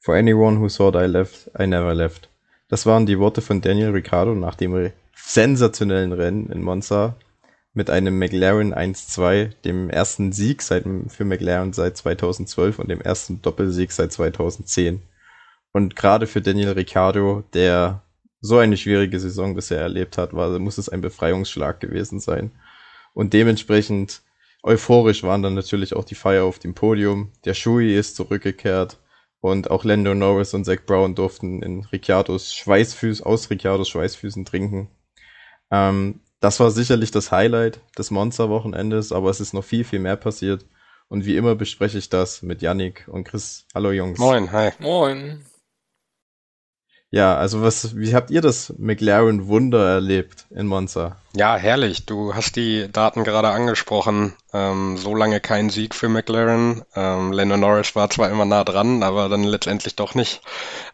For anyone who thought I left, I never left. Das waren die Worte von Daniel Ricciardo nach dem sensationellen Rennen in Monza mit einem McLaren 1-2, dem ersten Sieg seit, für McLaren seit 2012 und dem ersten Doppelsieg seit 2010. Und gerade für Daniel Ricciardo, der so eine schwierige Saison bisher erlebt hat, war, muss es ein Befreiungsschlag gewesen sein. Und dementsprechend euphorisch waren dann natürlich auch die Feier auf dem Podium. Der Shui ist zurückgekehrt und auch Lando Norris und Zach Brown durften in Ricciardos Schweißfüß, aus Ricciardos Schweißfüßen trinken. Ähm, das war sicherlich das Highlight des Monster-Wochenendes, aber es ist noch viel, viel mehr passiert. Und wie immer bespreche ich das mit Yannick und Chris. Hallo Jungs. Moin, hi. Moin. Ja, also was, wie habt ihr das McLaren Wunder erlebt in Monza? Ja, herrlich. Du hast die Daten gerade angesprochen. Ähm, so lange kein Sieg für McLaren. Ähm, Lando Norris war zwar immer nah dran, aber dann letztendlich doch nicht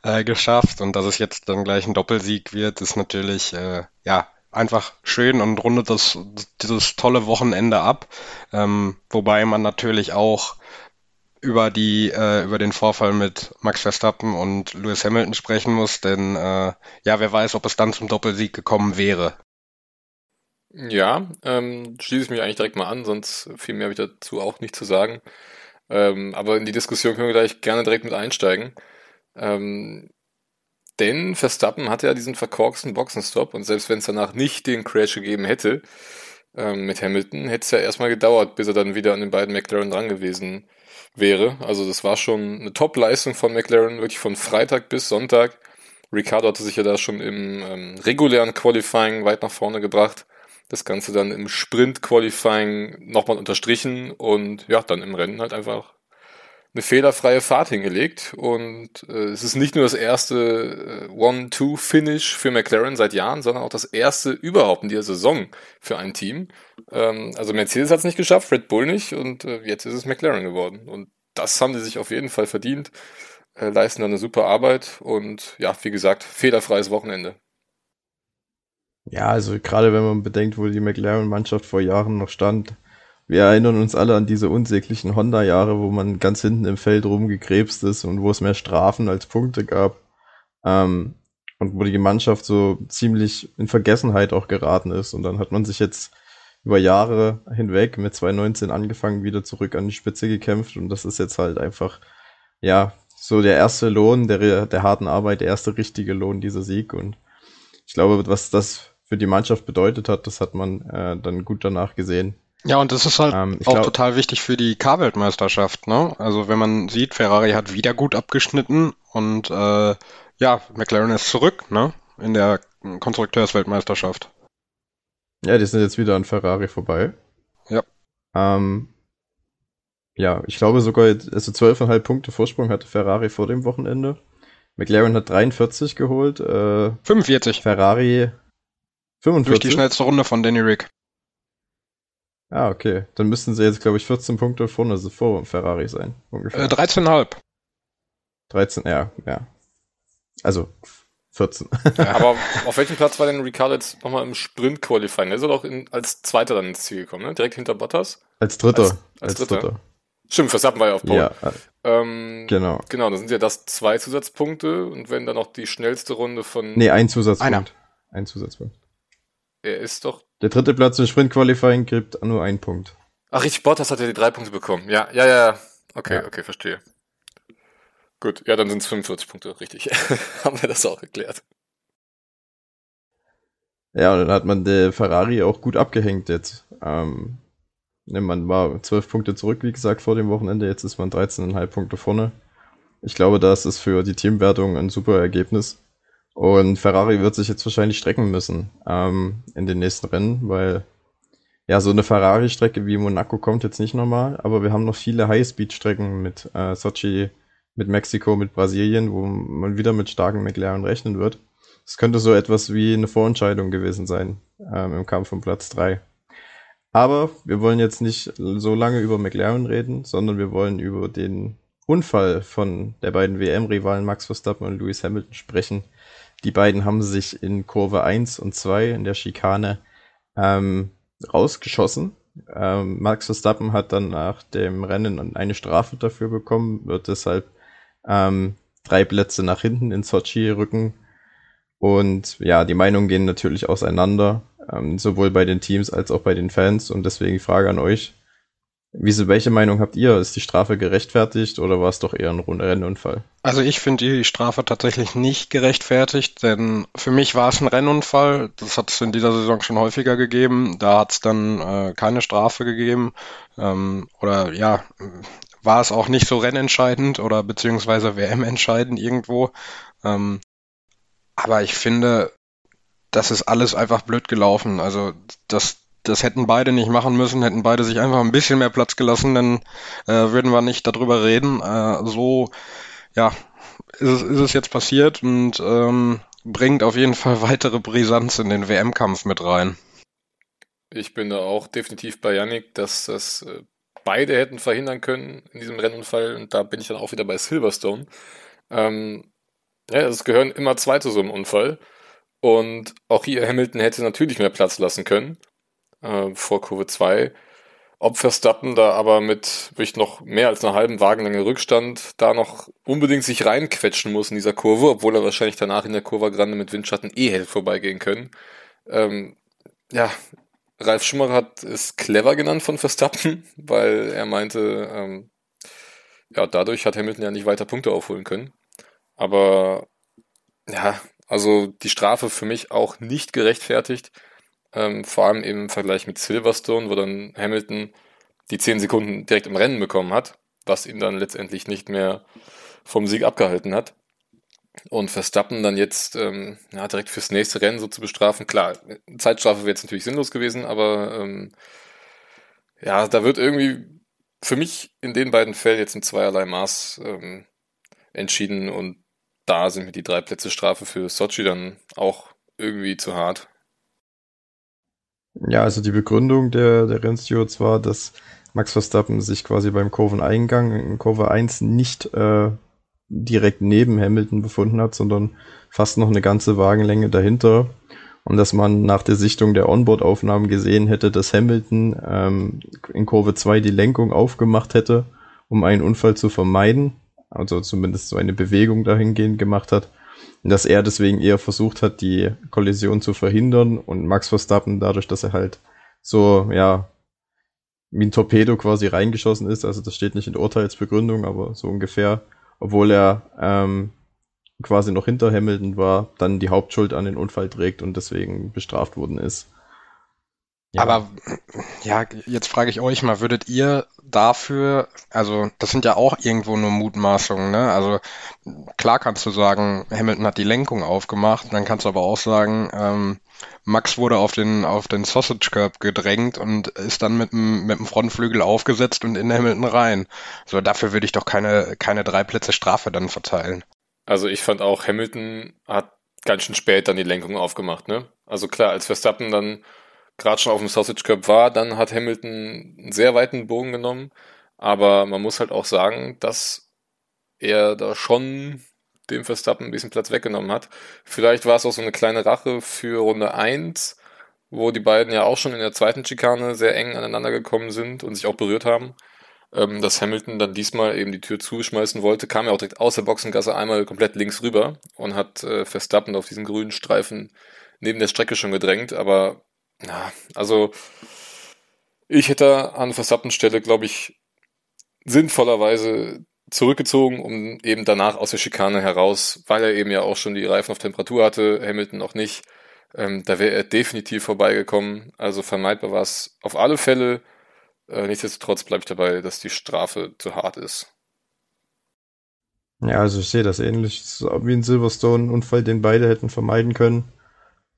äh, geschafft. Und dass es jetzt dann gleich ein Doppelsieg wird, ist natürlich äh, ja einfach schön und rundet das dieses tolle Wochenende ab. Ähm, wobei man natürlich auch über die äh, über den Vorfall mit Max Verstappen und Lewis Hamilton sprechen muss, denn äh, ja, wer weiß, ob es dann zum Doppelsieg gekommen wäre. Ja, ähm, schließe ich mich eigentlich direkt mal an, sonst viel mehr habe ich dazu auch nicht zu sagen. Ähm, aber in die Diskussion können wir gleich gerne direkt mit einsteigen. Ähm, denn Verstappen hatte ja diesen verkorksten Boxenstopp und selbst wenn es danach nicht den Crash gegeben hätte ähm, mit Hamilton, hätte es ja erstmal gedauert, bis er dann wieder an den beiden McLaren dran gewesen wäre. Also das war schon eine Top-Leistung von McLaren, wirklich von Freitag bis Sonntag. Ricardo hatte sich ja da schon im ähm, regulären Qualifying weit nach vorne gebracht. Das Ganze dann im Sprint-Qualifying nochmal unterstrichen und ja, dann im Rennen halt einfach eine fehlerfreie Fahrt hingelegt. Und äh, es ist nicht nur das erste äh, One-Two-Finish für McLaren seit Jahren, sondern auch das erste überhaupt in dieser Saison für ein Team. Ähm, also Mercedes hat es nicht geschafft, Red Bull nicht und äh, jetzt ist es McLaren geworden. Und das haben sie sich auf jeden Fall verdient, äh, leisten dann eine super Arbeit und ja, wie gesagt, fehlerfreies Wochenende. Ja, also gerade wenn man bedenkt, wo die McLaren-Mannschaft vor Jahren noch stand, wir erinnern uns alle an diese unsäglichen Honda-Jahre, wo man ganz hinten im Feld rumgekrebst ist und wo es mehr Strafen als Punkte gab. Ähm, und wo die Mannschaft so ziemlich in Vergessenheit auch geraten ist. Und dann hat man sich jetzt über Jahre hinweg mit 2019 angefangen, wieder zurück an die Spitze gekämpft. Und das ist jetzt halt einfach, ja, so der erste Lohn der, der harten Arbeit, der erste richtige Lohn, dieser Sieg. Und ich glaube, was das für die Mannschaft bedeutet hat, das hat man äh, dann gut danach gesehen. Ja, und das ist halt ähm, auch glaub, total wichtig für die K-Weltmeisterschaft. Ne? Also wenn man sieht, Ferrari hat wieder gut abgeschnitten und äh, ja, McLaren ist zurück ne? in der Konstrukteursweltmeisterschaft. Ja, die sind jetzt wieder an Ferrari vorbei. Ja. Ähm, ja, ich glaube sogar, also 12,5 Punkte Vorsprung hatte Ferrari vor dem Wochenende. McLaren hat 43 geholt. Äh, 45. Ferrari 45. Durch die schnellste Runde von Danny Rick. Ah, okay. Dann müssten sie jetzt, glaube ich, 14 Punkte vorne also vor Ferrari sein. Ungefähr. Äh, 13,5. 13, ja, ja. Also 14. Ja, aber auf welchem Platz war denn Ricardo jetzt nochmal im Sprint-Qualifying? Er ist doch in, als Zweiter dann ins Ziel gekommen, ne? Direkt hinter Bottas? Als Dritter. Als, als, als Dritter. Dritter. Stimmt, Verstappen war ja auf Pole. Ja, ähm, genau. Genau, dann sind ja das zwei Zusatzpunkte und wenn dann noch die schnellste Runde von... Nee, ein Zusatzpunkt. Einer. Ein Zusatzpunkt. Er ist doch der dritte Platz im Sprint-Qualifying kriegt nur einen Punkt. Ach, richtig, Bottas hat ja die drei Punkte bekommen. Ja, ja, ja. Okay, ja. okay, verstehe. Gut, ja, dann sind es 45 Punkte, richtig. Haben wir das auch erklärt. Ja, dann hat man der Ferrari auch gut abgehängt jetzt. Ähm, ne, man war zwölf Punkte zurück, wie gesagt, vor dem Wochenende. Jetzt ist man 13,5 Punkte vorne. Ich glaube, das ist für die Teamwertung ein super Ergebnis. Und Ferrari wird sich jetzt wahrscheinlich strecken müssen ähm, in den nächsten Rennen, weil ja, so eine Ferrari-Strecke wie Monaco kommt jetzt nicht nochmal, aber wir haben noch viele High-Speed-Strecken mit äh, Sochi, mit Mexiko, mit Brasilien, wo man wieder mit starken McLaren rechnen wird. Es könnte so etwas wie eine Vorentscheidung gewesen sein ähm, im Kampf um Platz drei. Aber wir wollen jetzt nicht so lange über McLaren reden, sondern wir wollen über den Unfall von der beiden WM-Rivalen Max Verstappen und Lewis Hamilton sprechen, die beiden haben sich in Kurve 1 und 2 in der Schikane ähm, rausgeschossen. Ähm, Max Verstappen hat dann nach dem Rennen eine Strafe dafür bekommen, wird deshalb ähm, drei Plätze nach hinten in Sochi rücken. Und ja, die Meinungen gehen natürlich auseinander, ähm, sowohl bei den Teams als auch bei den Fans. Und deswegen die Frage an euch. Wieso, welche Meinung habt ihr? Ist die Strafe gerechtfertigt oder war es doch eher ein Rennunfall? Also ich finde die Strafe tatsächlich nicht gerechtfertigt, denn für mich war es ein Rennunfall. Das hat es in dieser Saison schon häufiger gegeben. Da hat es dann äh, keine Strafe gegeben. Ähm, oder ja, war es auch nicht so rennentscheidend oder beziehungsweise WM-entscheidend irgendwo. Ähm, aber ich finde, das ist alles einfach blöd gelaufen. Also das das hätten beide nicht machen müssen, hätten beide sich einfach ein bisschen mehr Platz gelassen, dann äh, würden wir nicht darüber reden. Äh, so, ja, ist es, ist es jetzt passiert und ähm, bringt auf jeden Fall weitere Brisanz in den WM-Kampf mit rein. Ich bin da auch definitiv bei Yannick, dass das äh, beide hätten verhindern können in diesem Rennunfall und da bin ich dann auch wieder bei Silverstone. Ähm, ja, es gehören immer zwei zu so einem Unfall und auch hier Hamilton hätte natürlich mehr Platz lassen können äh, vor Kurve 2. Ob Verstappen da aber mit wirklich noch mehr als einer halben Wagenlänge Rückstand da noch unbedingt sich reinquetschen muss in dieser Kurve, obwohl er wahrscheinlich danach in der Kurve Grande mit Windschatten eh hätte vorbeigehen können. Ähm, ja, Ralf Schumacher hat es clever genannt von Verstappen, weil er meinte, ähm, ja, dadurch hat Hamilton ja nicht weiter Punkte aufholen können. Aber ja, also die Strafe für mich auch nicht gerechtfertigt. Ähm, vor allem im Vergleich mit Silverstone, wo dann Hamilton die 10 Sekunden direkt im Rennen bekommen hat, was ihn dann letztendlich nicht mehr vom Sieg abgehalten hat. Und Verstappen dann jetzt ähm, ja, direkt fürs nächste Rennen so zu bestrafen. Klar, Zeitstrafe wäre jetzt natürlich sinnlos gewesen, aber ähm, ja, da wird irgendwie für mich in den beiden Fällen jetzt in zweierlei Maß ähm, entschieden und da sind mir die drei Plätze Strafe für Sochi dann auch irgendwie zu hart. Ja, also die Begründung der, der Rennstewards war, dass Max Verstappen sich quasi beim Kurveneingang in Kurve 1 nicht äh, direkt neben Hamilton befunden hat, sondern fast noch eine ganze Wagenlänge dahinter. Und dass man nach der Sichtung der Onboard-Aufnahmen gesehen hätte, dass Hamilton ähm, in Kurve 2 die Lenkung aufgemacht hätte, um einen Unfall zu vermeiden. Also zumindest so eine Bewegung dahingehend gemacht hat dass er deswegen eher versucht hat, die Kollision zu verhindern und Max Verstappen dadurch, dass er halt so, ja, wie ein Torpedo quasi reingeschossen ist, also das steht nicht in Urteilsbegründung, aber so ungefähr, obwohl er ähm, quasi noch hinter Hamilton war, dann die Hauptschuld an den Unfall trägt und deswegen bestraft worden ist. Ja. Aber ja, jetzt frage ich euch mal, würdet ihr dafür, also das sind ja auch irgendwo nur Mutmaßungen, ne? Also klar kannst du sagen, Hamilton hat die Lenkung aufgemacht, dann kannst du aber auch sagen, ähm, Max wurde auf den auf den Sausage Curb gedrängt und ist dann mit dem mit dem Frontflügel aufgesetzt und in Hamilton rein. So dafür würde ich doch keine keine drei Plätze Strafe dann verteilen. Also ich fand auch Hamilton hat ganz schön spät dann die Lenkung aufgemacht, ne? Also klar, als Verstappen dann gerade schon auf dem Sausage Cup war, dann hat Hamilton einen sehr weiten Bogen genommen. Aber man muss halt auch sagen, dass er da schon dem Verstappen ein bisschen Platz weggenommen hat. Vielleicht war es auch so eine kleine Rache für Runde 1, wo die beiden ja auch schon in der zweiten Schikane sehr eng aneinander gekommen sind und sich auch berührt haben. Ähm, dass Hamilton dann diesmal eben die Tür zuschmeißen wollte, kam er auch direkt aus der Boxengasse einmal komplett links rüber und hat äh, Verstappen auf diesen grünen Streifen neben der Strecke schon gedrängt, aber ja, also ich hätte an Verstappens Stelle, glaube ich, sinnvollerweise zurückgezogen, um eben danach aus der Schikane heraus, weil er eben ja auch schon die Reifen auf Temperatur hatte, Hamilton noch nicht. Ähm, da wäre er definitiv vorbeigekommen. Also vermeidbar war es auf alle Fälle. Äh, nichtsdestotrotz bleibe ich dabei, dass die Strafe zu hart ist. Ja, also ich sehe das ähnlich wie ein Silverstone-Unfall, den beide hätten vermeiden können.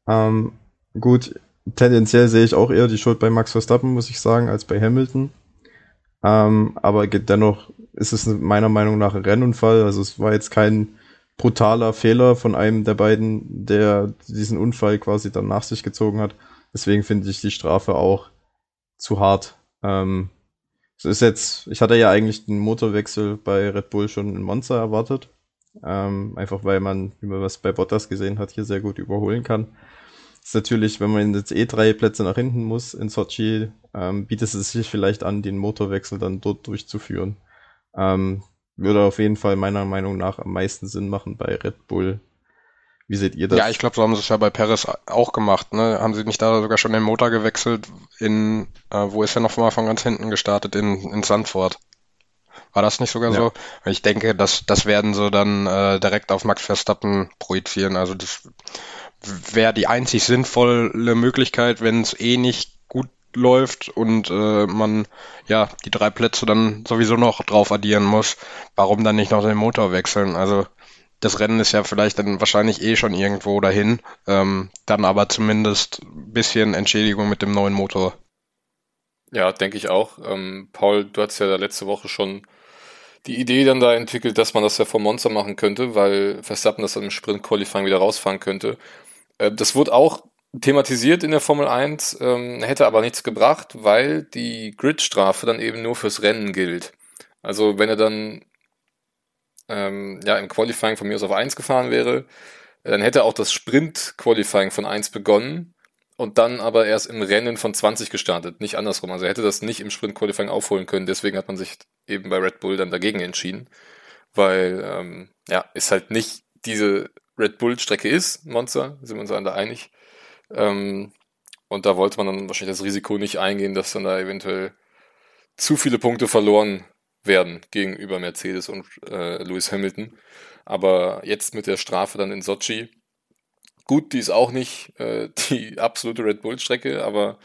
Ähm, gut, tendenziell sehe ich auch eher die Schuld bei Max Verstappen, muss ich sagen, als bei Hamilton. Ähm, aber dennoch ist es meiner Meinung nach ein Rennunfall. Also es war jetzt kein brutaler Fehler von einem der beiden, der diesen Unfall quasi dann nach sich gezogen hat. Deswegen finde ich die Strafe auch zu hart. Ähm, es ist jetzt, ich hatte ja eigentlich den Motorwechsel bei Red Bull schon in Monza erwartet. Ähm, einfach weil man, wie man was bei Bottas gesehen hat, hier sehr gut überholen kann ist natürlich, wenn man jetzt eh drei Plätze nach hinten muss in Sochi, ähm, bietet es sich vielleicht an, den Motorwechsel dann dort durchzuführen. Ähm, würde auf jeden Fall meiner Meinung nach am meisten Sinn machen bei Red Bull. Wie seht ihr das? Ja, ich glaube, so haben sie es ja bei Perez auch gemacht. Ne? Haben sie nicht da sogar schon den Motor gewechselt in, äh, wo ist er noch mal von ganz hinten gestartet, in, in Sandford? War das nicht sogar ja. so? Ich denke, das, das werden sie dann äh, direkt auf Max Verstappen projizieren. Also das wäre die einzig sinnvolle Möglichkeit, wenn es eh nicht gut läuft und äh, man ja die drei Plätze dann sowieso noch drauf addieren muss. Warum dann nicht noch den Motor wechseln? Also das Rennen ist ja vielleicht dann wahrscheinlich eh schon irgendwo dahin. Ähm, dann aber zumindest ein bisschen Entschädigung mit dem neuen Motor. Ja, denke ich auch. Ähm, Paul, du hattest ja letzte Woche schon die Idee dann da entwickelt, dass man das ja vom Monster machen könnte, weil Verstappen das dann im Sprint-Qualifying wieder rausfahren könnte. Äh, das wurde auch thematisiert in der Formel 1, ähm, hätte aber nichts gebracht, weil die Gridstrafe dann eben nur fürs Rennen gilt. Also wenn er dann ähm, ja, im Qualifying von mir aus auf 1 gefahren wäre, dann hätte auch das Sprint-Qualifying von 1 begonnen und dann aber erst im Rennen von 20 gestartet, nicht andersrum. Also er hätte das nicht im Sprint-Qualifying aufholen können, deswegen hat man sich eben bei Red Bull dann dagegen entschieden, weil ähm, ja, ist halt nicht diese Red Bull-Strecke ist, Monster, sind wir uns alle einig. Ähm, und da wollte man dann wahrscheinlich das Risiko nicht eingehen, dass dann da eventuell zu viele Punkte verloren werden gegenüber Mercedes und äh, Lewis Hamilton. Aber jetzt mit der Strafe dann in Sochi, gut, die ist auch nicht äh, die absolute Red Bull-Strecke, aber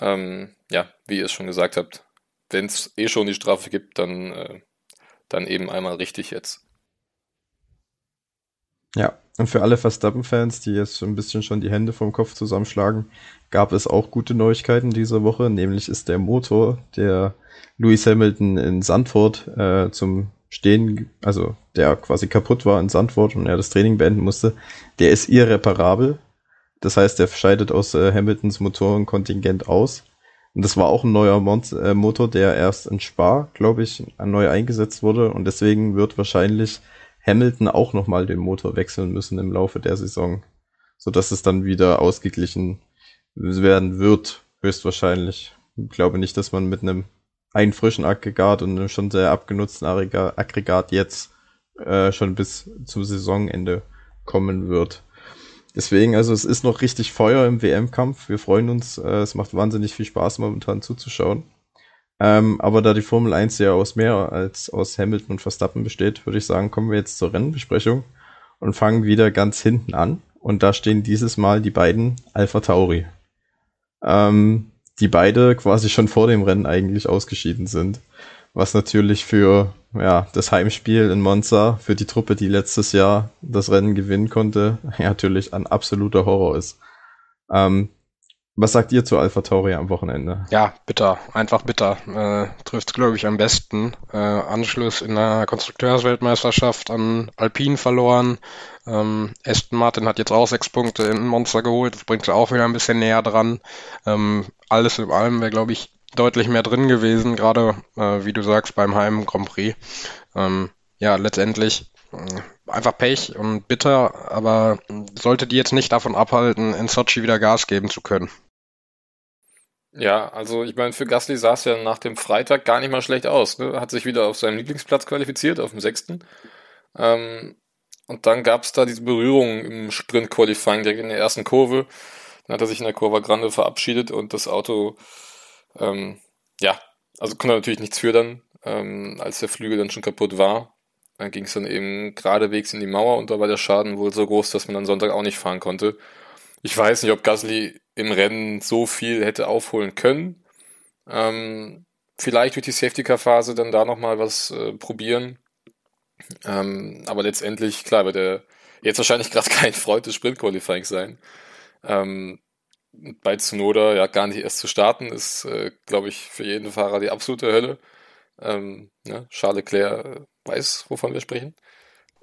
ähm, ja, wie ihr es schon gesagt habt, wenn es eh schon die Strafe gibt, dann, äh, dann eben einmal richtig jetzt. Ja, und für alle Verstappen-Fans, die jetzt so ein bisschen schon die Hände vom Kopf zusammenschlagen, gab es auch gute Neuigkeiten diese Woche. Nämlich ist der Motor, der Lewis Hamilton in Sandford äh, zum Stehen, also der quasi kaputt war in Sandford und er das Training beenden musste, der ist irreparabel. Das heißt, der scheidet aus äh, Hamiltons Motorenkontingent aus. Und das war auch ein neuer Mont äh, Motor, der erst in Spa, glaube ich, neu eingesetzt wurde. Und deswegen wird wahrscheinlich Hamilton auch nochmal den Motor wechseln müssen im Laufe der Saison. Sodass es dann wieder ausgeglichen werden wird, höchstwahrscheinlich. Ich glaube nicht, dass man mit einem einen frischen Aggregat und einem schon sehr abgenutzten Aggregat jetzt äh, schon bis zum Saisonende kommen wird. Deswegen, also es ist noch richtig Feuer im WM-Kampf. Wir freuen uns. Äh, es macht wahnsinnig viel Spaß momentan zuzuschauen. Ähm, aber da die Formel 1 ja aus mehr als aus Hamilton und Verstappen besteht, würde ich sagen, kommen wir jetzt zur Rennenbesprechung und fangen wieder ganz hinten an. Und da stehen dieses Mal die beiden Alpha Tauri. Ähm, die beide quasi schon vor dem Rennen eigentlich ausgeschieden sind. Was natürlich für ja, das Heimspiel in Monza, für die Truppe, die letztes Jahr das Rennen gewinnen konnte, ja, natürlich ein absoluter Horror ist. Ähm, was sagt ihr zu Alpha Tauri am Wochenende? Ja, bitter, einfach bitter. Äh, Trifft glaube ich am besten. Äh, Anschluss in der Konstrukteursweltmeisterschaft an Alpine verloren. Ähm, Aston Martin hat jetzt auch sechs Punkte in Monster geholt. Das bringt sie auch wieder ein bisschen näher dran. Ähm, alles in allem wäre glaube ich deutlich mehr drin gewesen, gerade äh, wie du sagst beim Heim Grand Prix. Ähm, ja, letztendlich einfach Pech und bitter, aber sollte die jetzt nicht davon abhalten, in Sochi wieder Gas geben zu können. Ja, also ich meine, für Gasly sah es ja nach dem Freitag gar nicht mal schlecht aus. Ne? Hat sich wieder auf seinem Lieblingsplatz qualifiziert, auf dem sechsten. Ähm, und dann gab es da diese Berührung im Sprint-Qualifying direkt in der ersten Kurve. Dann hat er sich in der Kurve Grande verabschiedet und das Auto, ähm, ja, also konnte er natürlich nichts für dann, ähm, als der Flügel dann schon kaputt war. Dann ging es dann eben geradewegs in die Mauer und da war der Schaden wohl so groß, dass man dann Sonntag auch nicht fahren konnte. Ich weiß nicht, ob Gasly im Rennen so viel hätte aufholen können. Ähm, vielleicht durch die Safety-Car-Phase dann da nochmal was äh, probieren. Ähm, aber letztendlich, klar, wird er jetzt wahrscheinlich gerade kein Freund des Sprint-Qualifyings sein. Ähm, bei Tsunoda ja gar nicht erst zu starten, ist, äh, glaube ich, für jeden Fahrer die absolute Hölle. Ähm, ne? Charles Leclerc weiß, wovon wir sprechen.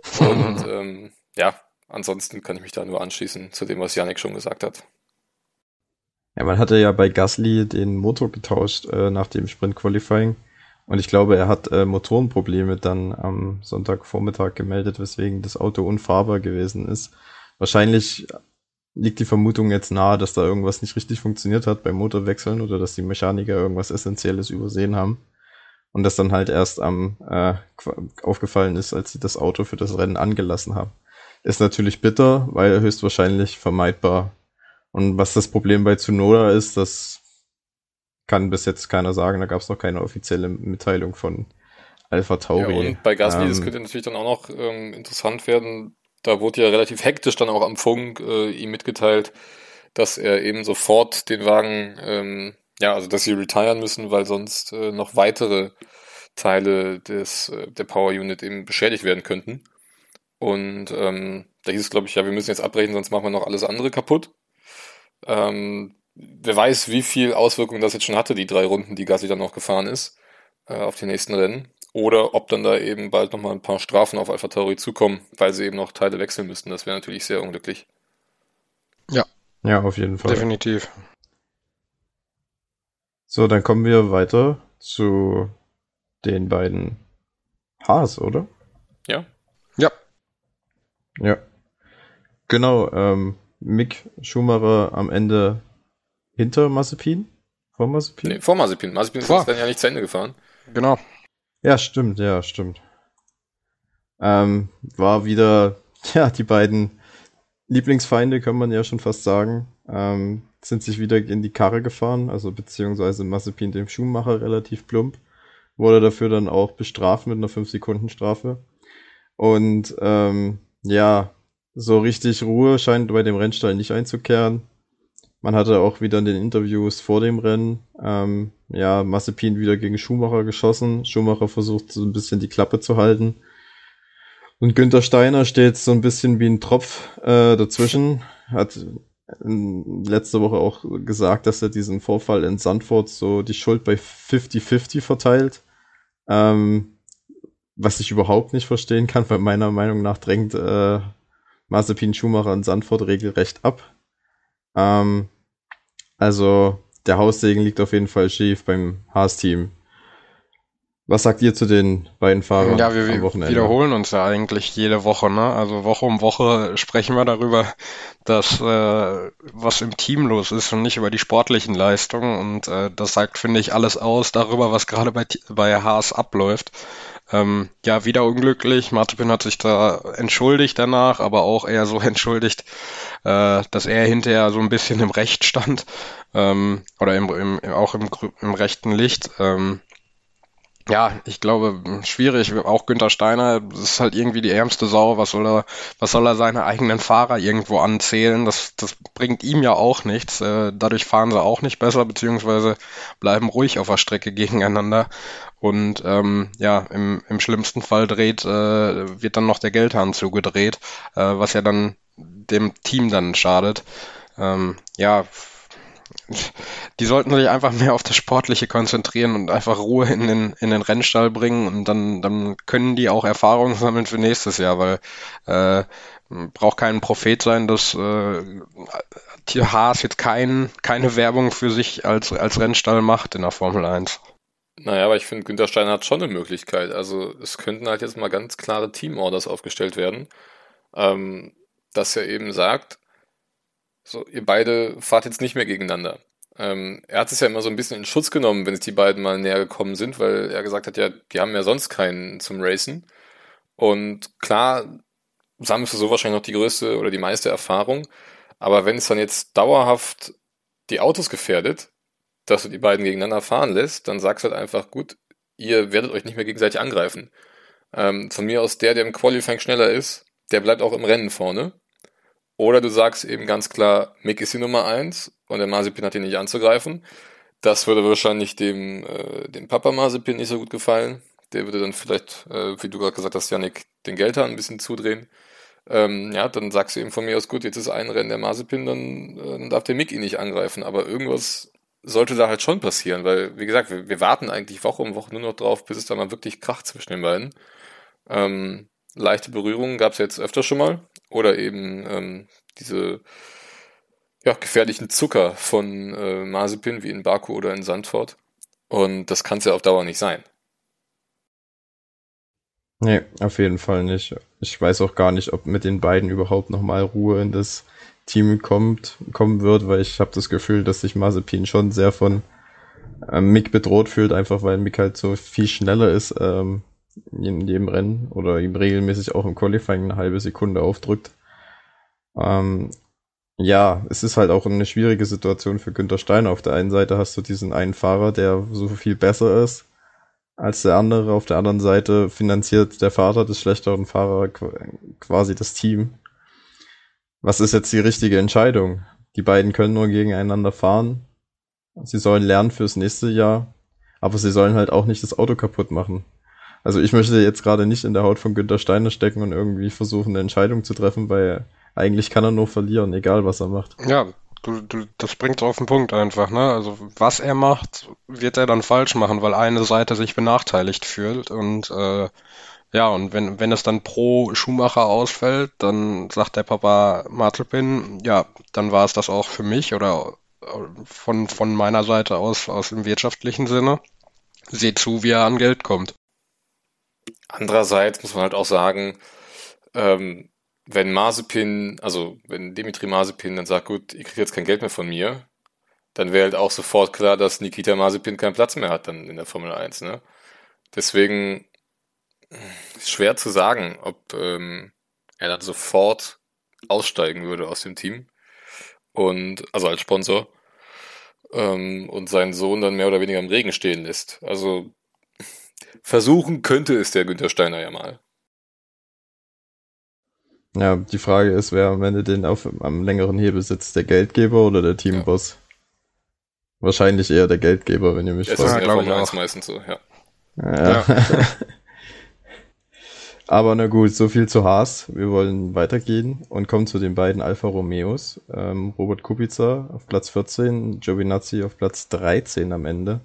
Und ähm, ja, ansonsten kann ich mich da nur anschließen zu dem, was Yannick schon gesagt hat. Ja, man hatte ja bei Gasly den Motor getauscht äh, nach dem Sprint Qualifying. Und ich glaube, er hat äh, Motorenprobleme dann am Sonntagvormittag gemeldet, weswegen das Auto unfahrbar gewesen ist. Wahrscheinlich liegt die Vermutung jetzt nahe, dass da irgendwas nicht richtig funktioniert hat beim Motorwechseln oder dass die Mechaniker irgendwas Essentielles übersehen haben. Und das dann halt erst am äh, aufgefallen ist, als sie das Auto für das Rennen angelassen haben. Ist natürlich bitter, weil höchstwahrscheinlich vermeidbar. Und was das Problem bei Tsunoda ist, das kann bis jetzt keiner sagen. Da gab es noch keine offizielle Mitteilung von Alpha Tauri. Ja, und bei Gasly, ähm, das könnte natürlich dann auch noch ähm, interessant werden. Da wurde ja relativ hektisch dann auch am Funk äh, ihm mitgeteilt, dass er eben sofort den Wagen, ähm, ja, also dass sie retiren müssen, weil sonst äh, noch weitere Teile des, äh, der Power Unit eben beschädigt werden könnten. Und ähm, da hieß es, glaube ich, ja, wir müssen jetzt abbrechen, sonst machen wir noch alles andere kaputt. Ähm, wer weiß, wie viel Auswirkungen das jetzt schon hatte, die drei Runden, die Gasly dann noch gefahren ist, äh, auf die nächsten Rennen. Oder ob dann da eben bald nochmal ein paar Strafen auf Alpha Tauri zukommen, weil sie eben noch Teile wechseln müssten. Das wäre natürlich sehr unglücklich. Ja. Ja, auf jeden Fall. Definitiv. So, dann kommen wir weiter zu den beiden Haas, oder? Ja. Ja. Ja. Genau, ähm, Mick Schumacher am Ende hinter Mazepin? Vor Mazepin? Nee, vor Mazepin. Mazepin ist dann ja nicht zu Ende gefahren. Genau. Ja, stimmt, ja, stimmt. Ähm, war wieder, ja, die beiden Lieblingsfeinde, kann man ja schon fast sagen, ähm, sind sich wieder in die Karre gefahren, also beziehungsweise Mazepin dem Schuhmacher relativ plump, wurde dafür dann auch bestraft mit einer 5-Sekunden-Strafe. Und ähm, ja, so richtig Ruhe scheint bei dem Rennstall nicht einzukehren. Man hatte auch wieder in den Interviews vor dem Rennen, ähm, ja, Massepin wieder gegen Schumacher geschossen. Schumacher versucht so ein bisschen die Klappe zu halten. Und Günther Steiner steht so ein bisschen wie ein Tropf äh, dazwischen. Hat letzte Woche auch gesagt, dass er diesen Vorfall in Sandford so die Schuld bei 50-50 verteilt. Ähm, was ich überhaupt nicht verstehen kann, weil meiner Meinung nach drängt äh, Mazepin Schumacher in Sandford regelrecht ab. Ähm, also der Haussegen liegt auf jeden Fall schief beim Haas-Team. Was sagt ihr zu den beiden Fahrern ja, wir wiederholen uns ja eigentlich jede Woche, ne? Also Woche um Woche sprechen wir darüber, dass äh, was im Team los ist und nicht über die sportlichen Leistungen. Und äh, das sagt, finde ich, alles aus darüber, was gerade bei, bei Haas abläuft. Ähm, ja, wieder unglücklich. Martin hat sich da entschuldigt danach, aber auch eher so entschuldigt, äh, dass er hinterher so ein bisschen im Recht stand ähm, oder im, im, auch im, im rechten Licht. Ähm, ja, ich glaube, schwierig. Auch Günther Steiner, ist halt irgendwie die ärmste Sau. Was soll er, was soll er seine eigenen Fahrer irgendwo anzählen? Das, das bringt ihm ja auch nichts. Äh, dadurch fahren sie auch nicht besser, beziehungsweise bleiben ruhig auf der Strecke gegeneinander. Und ähm, ja, im, im schlimmsten Fall dreht, äh, wird dann noch der Geldhahn zugedreht, äh, was ja dann dem Team dann schadet. Ähm, ja, die sollten sich einfach mehr auf das Sportliche konzentrieren und einfach Ruhe in den, in den Rennstall bringen und dann, dann können die auch Erfahrungen sammeln für nächstes Jahr, weil äh, braucht kein Prophet sein, dass äh, Haas jetzt kein, keine Werbung für sich als, als Rennstall macht in der Formel 1. Naja, aber ich finde, Günter Steiner hat schon eine Möglichkeit. Also es könnten halt jetzt mal ganz klare Teamorders aufgestellt werden, ähm, dass er eben sagt, so, ihr beide fahrt jetzt nicht mehr gegeneinander. Ähm, er hat es ja immer so ein bisschen in Schutz genommen, wenn es die beiden mal näher gekommen sind, weil er gesagt hat, ja, die haben ja sonst keinen zum Racen. Und klar, sammelst du so wahrscheinlich noch die größte oder die meiste Erfahrung. Aber wenn es dann jetzt dauerhaft die Autos gefährdet, dass du die beiden gegeneinander fahren lässt, dann sagst du halt einfach, gut, ihr werdet euch nicht mehr gegenseitig angreifen. Ähm, von mir aus der, der im Qualifying schneller ist, der bleibt auch im Rennen vorne. Oder du sagst eben ganz klar, Mick ist die Nummer eins und der Mazepin hat ihn nicht anzugreifen. Das würde wahrscheinlich dem, äh, dem Papa Mazepin nicht so gut gefallen. Der würde dann vielleicht, äh, wie du gerade gesagt hast, Janik, den Geldhahn ein bisschen zudrehen. Ähm, ja, dann sagst du eben von mir aus, gut, jetzt ist ein Rennen der Mazepin, dann, äh, dann darf der Mick ihn nicht angreifen. Aber irgendwas sollte da halt schon passieren, weil, wie gesagt, wir, wir warten eigentlich Woche um Woche nur noch drauf, bis es da mal wirklich kracht zwischen den beiden. Ähm, leichte Berührungen gab es jetzt öfter schon mal. Oder eben ähm, diese ja, gefährlichen Zucker von äh, Mazepin wie in Baku oder in Sandford. Und das kann es ja auf Dauer nicht sein. Nee, auf jeden Fall nicht. Ich weiß auch gar nicht, ob mit den beiden überhaupt nochmal Ruhe in das Team kommt, kommen wird, weil ich habe das Gefühl, dass sich Mazepin schon sehr von ähm, Mick bedroht fühlt, einfach weil Mick halt so viel schneller ist ähm, in jedem Rennen oder ihm regelmäßig auch im Qualifying eine halbe Sekunde aufdrückt. Ähm, ja, es ist halt auch eine schwierige Situation für Günther Steiner. Auf der einen Seite hast du diesen einen Fahrer, der so viel besser ist als der andere. Auf der anderen Seite finanziert der Vater des schlechteren Fahrers quasi das Team. Was ist jetzt die richtige Entscheidung? Die beiden können nur gegeneinander fahren. Sie sollen lernen fürs nächste Jahr, aber sie sollen halt auch nicht das Auto kaputt machen. Also ich möchte jetzt gerade nicht in der Haut von Günther Steiner stecken und irgendwie versuchen, eine Entscheidung zu treffen, weil eigentlich kann er nur verlieren, egal was er macht. Ja, du, du, das bringt auf den Punkt einfach, ne? Also was er macht, wird er dann falsch machen, weil eine Seite sich benachteiligt fühlt und äh, ja, und wenn, wenn es dann pro Schuhmacher ausfällt, dann sagt der Papa Martelpin, ja, dann war es das auch für mich oder äh, von, von meiner Seite aus, aus dem wirtschaftlichen Sinne. Seht zu, wie er an Geld kommt. Andererseits muss man halt auch sagen, ähm, wenn Mazepin, also wenn Dimitri Mazepin dann sagt, gut, ihr kriegt jetzt kein Geld mehr von mir, dann wäre halt auch sofort klar, dass Nikita Mazepin keinen Platz mehr hat dann in der Formel 1. Ne? Deswegen ist schwer zu sagen, ob ähm, er dann sofort aussteigen würde aus dem Team und also als Sponsor ähm, und seinen Sohn dann mehr oder weniger im Regen stehen lässt. Also versuchen könnte es der Günther Steiner ja mal. Ja, die Frage ist, wer am Ende den auf, am längeren Hebel sitzt, der Geldgeber oder der Teamboss? Ja. Wahrscheinlich eher der Geldgeber, wenn ihr mich fragt. Das ist ja, Formel 1 meistens so, ja. ja. ja. Aber na gut, so viel zu Haas. Wir wollen weitergehen und kommen zu den beiden Alfa Romeos. Ähm, Robert Kubica auf Platz 14, Giovinazzi auf Platz 13 am Ende.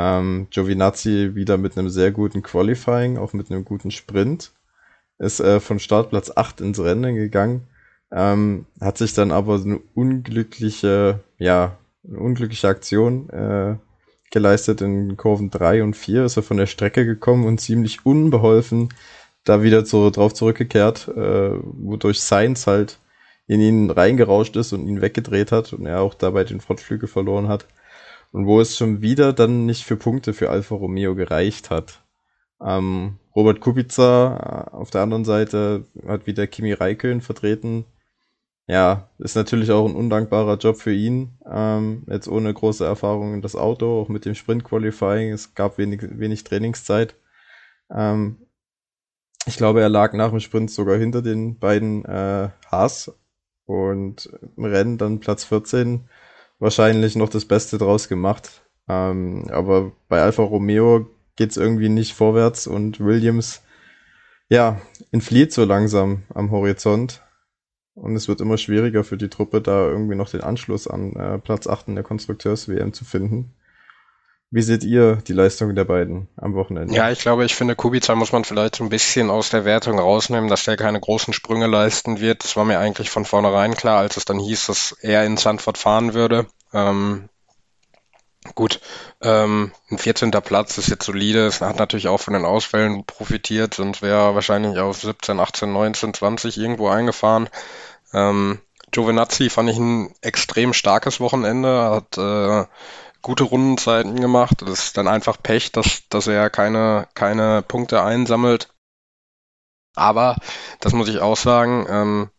Ähm, Giovinazzi wieder mit einem sehr guten Qualifying, auch mit einem guten Sprint. Ist äh, von Startplatz 8 ins Rennen gegangen, ähm, hat sich dann aber eine unglückliche, ja, eine unglückliche Aktion äh, geleistet in Kurven 3 und 4, ist er von der Strecke gekommen und ziemlich unbeholfen da wieder so drauf zurückgekehrt, äh, wodurch Sainz halt in ihn reingerauscht ist und ihn weggedreht hat und er auch dabei den Fortflügel verloren hat. Und wo es schon wieder dann nicht für Punkte für Alfa Romeo gereicht hat. Ähm, Robert Kubica äh, auf der anderen Seite hat wieder Kimi Räikkönen vertreten. Ja, ist natürlich auch ein undankbarer Job für ihn. Ähm, jetzt ohne große Erfahrung in das Auto, auch mit dem Sprint Qualifying. Es gab wenig, wenig Trainingszeit. Ähm, ich glaube, er lag nach dem Sprint sogar hinter den beiden äh, Haas und im Rennen dann Platz 14 wahrscheinlich noch das Beste draus gemacht. Ähm, aber bei Alfa Romeo geht es irgendwie nicht vorwärts und Williams, ja, entflieht so langsam am Horizont. Und es wird immer schwieriger für die Truppe, da irgendwie noch den Anschluss an äh, Platz 8 in der Konstrukteurs-WM zu finden. Wie seht ihr die Leistung der beiden am Wochenende? Ja, ich glaube, ich finde, Kubica muss man vielleicht so ein bisschen aus der Wertung rausnehmen, dass der keine großen Sprünge leisten wird. Das war mir eigentlich von vornherein klar, als es dann hieß, dass er in Sandford fahren würde. Ähm, Gut, ähm, ein 14. Platz ist jetzt solide, es hat natürlich auch von den Ausfällen profitiert, sonst wäre wahrscheinlich auf 17, 18, 19, 20 irgendwo eingefahren. Ähm, Giovinazzi fand ich ein extrem starkes Wochenende, hat äh, gute Rundenzeiten gemacht. Das ist dann einfach Pech, dass, dass er keine, keine Punkte einsammelt. Aber, das muss ich auch sagen, ähm,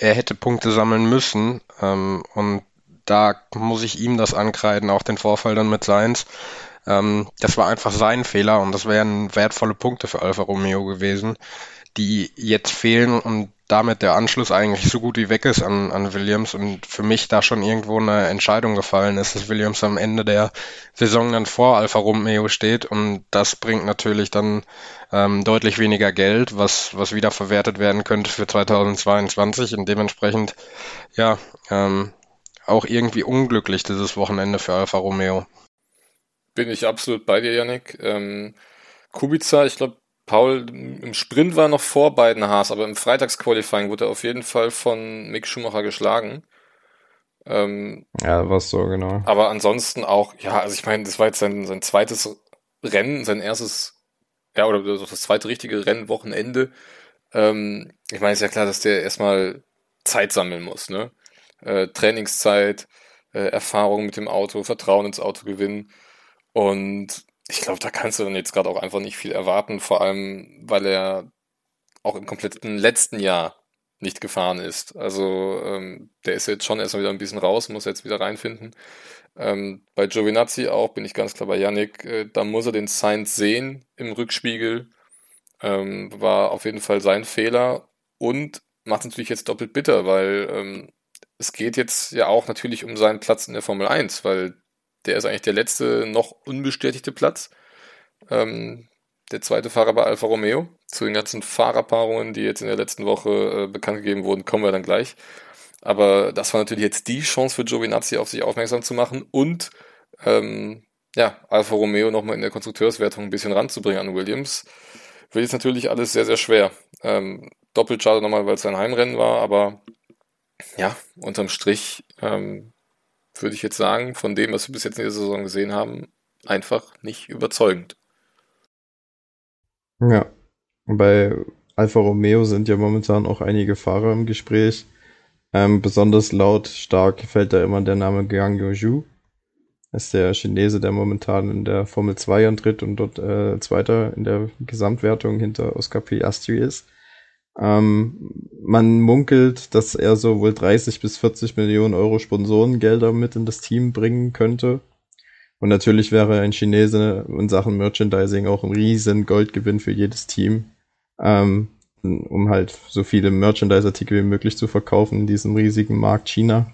er hätte Punkte sammeln müssen ähm, und da muss ich ihm das ankreiden, auch den Vorfall dann mit Seins. Ähm, das war einfach sein Fehler und das wären wertvolle Punkte für Alfa Romeo gewesen, die jetzt fehlen und damit der Anschluss eigentlich so gut wie weg ist an, an Williams und für mich da schon irgendwo eine Entscheidung gefallen ist, dass Williams am Ende der Saison dann vor Alfa Romeo steht und das bringt natürlich dann ähm, deutlich weniger Geld, was, was wieder verwertet werden könnte für 2022 und dementsprechend, ja, ähm, auch irgendwie unglücklich, dieses Wochenende für Alfa Romeo. Bin ich absolut bei dir, Yannick. Ähm, Kubica, ich glaube, Paul im Sprint war noch vor beiden Haas, aber im Freitagsqualifying wurde er auf jeden Fall von Mick Schumacher geschlagen. Ähm, ja, war so, genau. Aber ansonsten auch, ja, also ich meine, das war jetzt sein, sein zweites Rennen, sein erstes, ja, oder das zweite richtige Rennwochenende. Ähm, ich meine, ist ja klar, dass der erstmal Zeit sammeln muss, ne? äh, Trainingszeit, äh, Erfahrung mit dem Auto, Vertrauen ins Auto gewinnen. Und ich glaube, da kannst du dann jetzt gerade auch einfach nicht viel erwarten, vor allem, weil er auch im kompletten letzten Jahr nicht gefahren ist. Also ähm, der ist jetzt schon erstmal wieder ein bisschen raus, muss jetzt wieder reinfinden. Ähm, bei Giovinazzi auch bin ich ganz klar bei Yannick, äh, da muss er den Sainz sehen im Rückspiegel. Ähm, war auf jeden Fall sein Fehler und macht es natürlich jetzt doppelt bitter, weil ähm, es geht jetzt ja auch natürlich um seinen Platz in der Formel 1, weil der ist eigentlich der letzte noch unbestätigte Platz. Ähm, der zweite Fahrer bei Alfa Romeo. Zu den ganzen Fahrerpaarungen, die jetzt in der letzten Woche äh, bekannt gegeben wurden, kommen wir dann gleich. Aber das war natürlich jetzt die Chance für Giovinazzi, auf sich aufmerksam zu machen und ähm, ja, Alfa Romeo nochmal in der Konstrukteurswertung ein bisschen ranzubringen an Williams. Wird jetzt natürlich alles sehr, sehr schwer. Ähm, doppelt schade nochmal, weil es sein Heimrennen war, aber ja, unterm Strich ähm, würde ich jetzt sagen, von dem, was wir bis jetzt in der Saison gesehen haben, einfach nicht überzeugend. Ja, bei Alfa Romeo sind ja momentan auch einige Fahrer im Gespräch. Ähm, besonders laut stark fällt da immer der Name Gang Yozhu. Ist der Chinese, der momentan in der Formel 2 antritt und dort äh, Zweiter in der Gesamtwertung hinter Oscar Piastri ist. Ähm, man munkelt, dass er so wohl 30 bis 40 Millionen Euro Sponsorengelder mit in das Team bringen könnte. Und natürlich wäre ein Chinese in Sachen Merchandising auch ein riesen Goldgewinn für jedes Team, ähm, um halt so viele Merchandise-Artikel wie möglich zu verkaufen in diesem riesigen Markt China.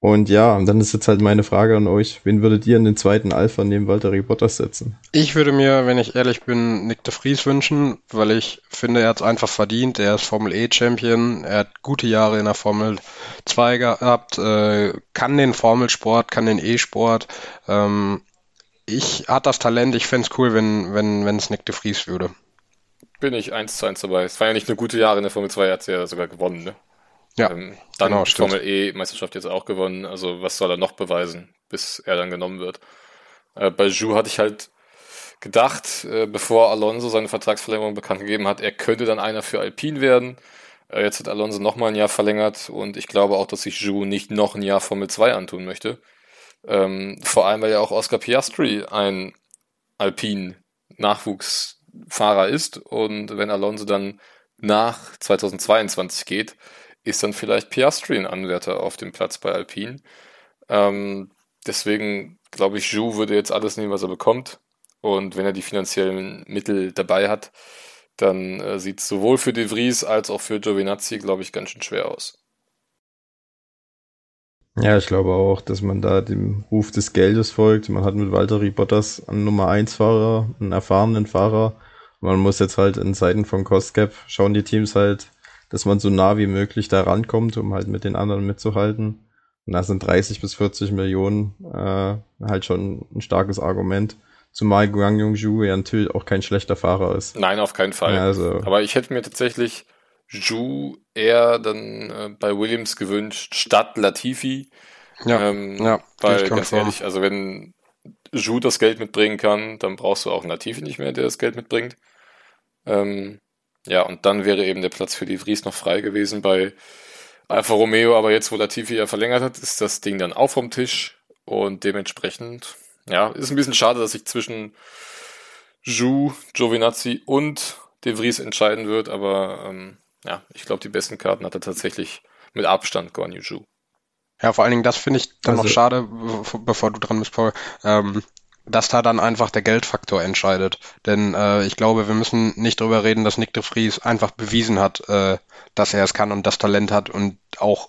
Und ja, und dann ist jetzt halt meine Frage an euch. Wen würdet ihr in den zweiten Alpha neben Walter Bottas setzen? Ich würde mir, wenn ich ehrlich bin, Nick de Vries wünschen, weil ich finde, er hat es einfach verdient. Er ist Formel E Champion. Er hat gute Jahre in der Formel 2 gehabt, äh, kann den Formelsport, kann den E-Sport. Ähm, ich hat das Talent. Ich fände es cool, wenn, wenn, wenn es Nick de Vries würde. Bin ich eins zu eins dabei. Es war ja nicht nur gute Jahre in der Formel 2, er hat ja sogar gewonnen, ne? Ja, ähm, dann genau, Formel E-Meisterschaft jetzt auch gewonnen. Also was soll er noch beweisen, bis er dann genommen wird? Äh, bei Jou hatte ich halt gedacht, äh, bevor Alonso seine Vertragsverlängerung bekannt gegeben hat, er könnte dann einer für Alpine werden. Äh, jetzt hat Alonso nochmal ein Jahr verlängert und ich glaube auch, dass sich Jou nicht noch ein Jahr Formel 2 antun möchte. Ähm, vor allem, weil ja auch Oscar Piastri ein Alpine-Nachwuchsfahrer ist und wenn Alonso dann nach 2022 geht, ist dann vielleicht Piastri ein Anwärter auf dem Platz bei Alpine. Ähm, deswegen glaube ich, Jou würde jetzt alles nehmen, was er bekommt. Und wenn er die finanziellen Mittel dabei hat, dann äh, sieht es sowohl für De Vries als auch für Giovinazzi, glaube ich, ganz schön schwer aus. Ja, ich glaube auch, dass man da dem Ruf des Geldes folgt. Man hat mit Valtteri Bottas einen Nummer 1 Fahrer, einen erfahrenen Fahrer. Man muss jetzt halt in Zeiten von Cost Cap schauen die Teams halt, dass man so nah wie möglich da rankommt, um halt mit den anderen mitzuhalten. Und da sind 30 bis 40 Millionen äh, halt schon ein starkes Argument. Zumal Guang Yongju ja natürlich auch kein schlechter Fahrer ist. Nein, auf keinen Fall. Ja, also. Aber ich hätte mir tatsächlich Zhu eher dann äh, bei Williams gewünscht, statt Latifi. Ja, ähm, ja weil ganz ehrlich, also wenn Zhu das Geld mitbringen kann, dann brauchst du auch Latifi nicht mehr, der das Geld mitbringt. Ähm, ja, und dann wäre eben der Platz für die Vries noch frei gewesen bei Alfa Romeo, aber jetzt, wo Latifi ja verlängert hat, ist das Ding dann auch vom Tisch und dementsprechend, ja, ist ein bisschen schade, dass sich zwischen Ju, Giovinazzi und De Vries entscheiden wird, aber ähm, ja, ich glaube, die besten Karten hat er tatsächlich mit Abstand Guan Yu Zhu. Ja, vor allen Dingen, das finde ich dann also, noch schade, bevor du dran bist, Paul. Ähm, dass da dann einfach der Geldfaktor entscheidet. Denn äh, ich glaube, wir müssen nicht drüber reden, dass Nick de Vries einfach bewiesen hat, äh, dass er es kann und das Talent hat und auch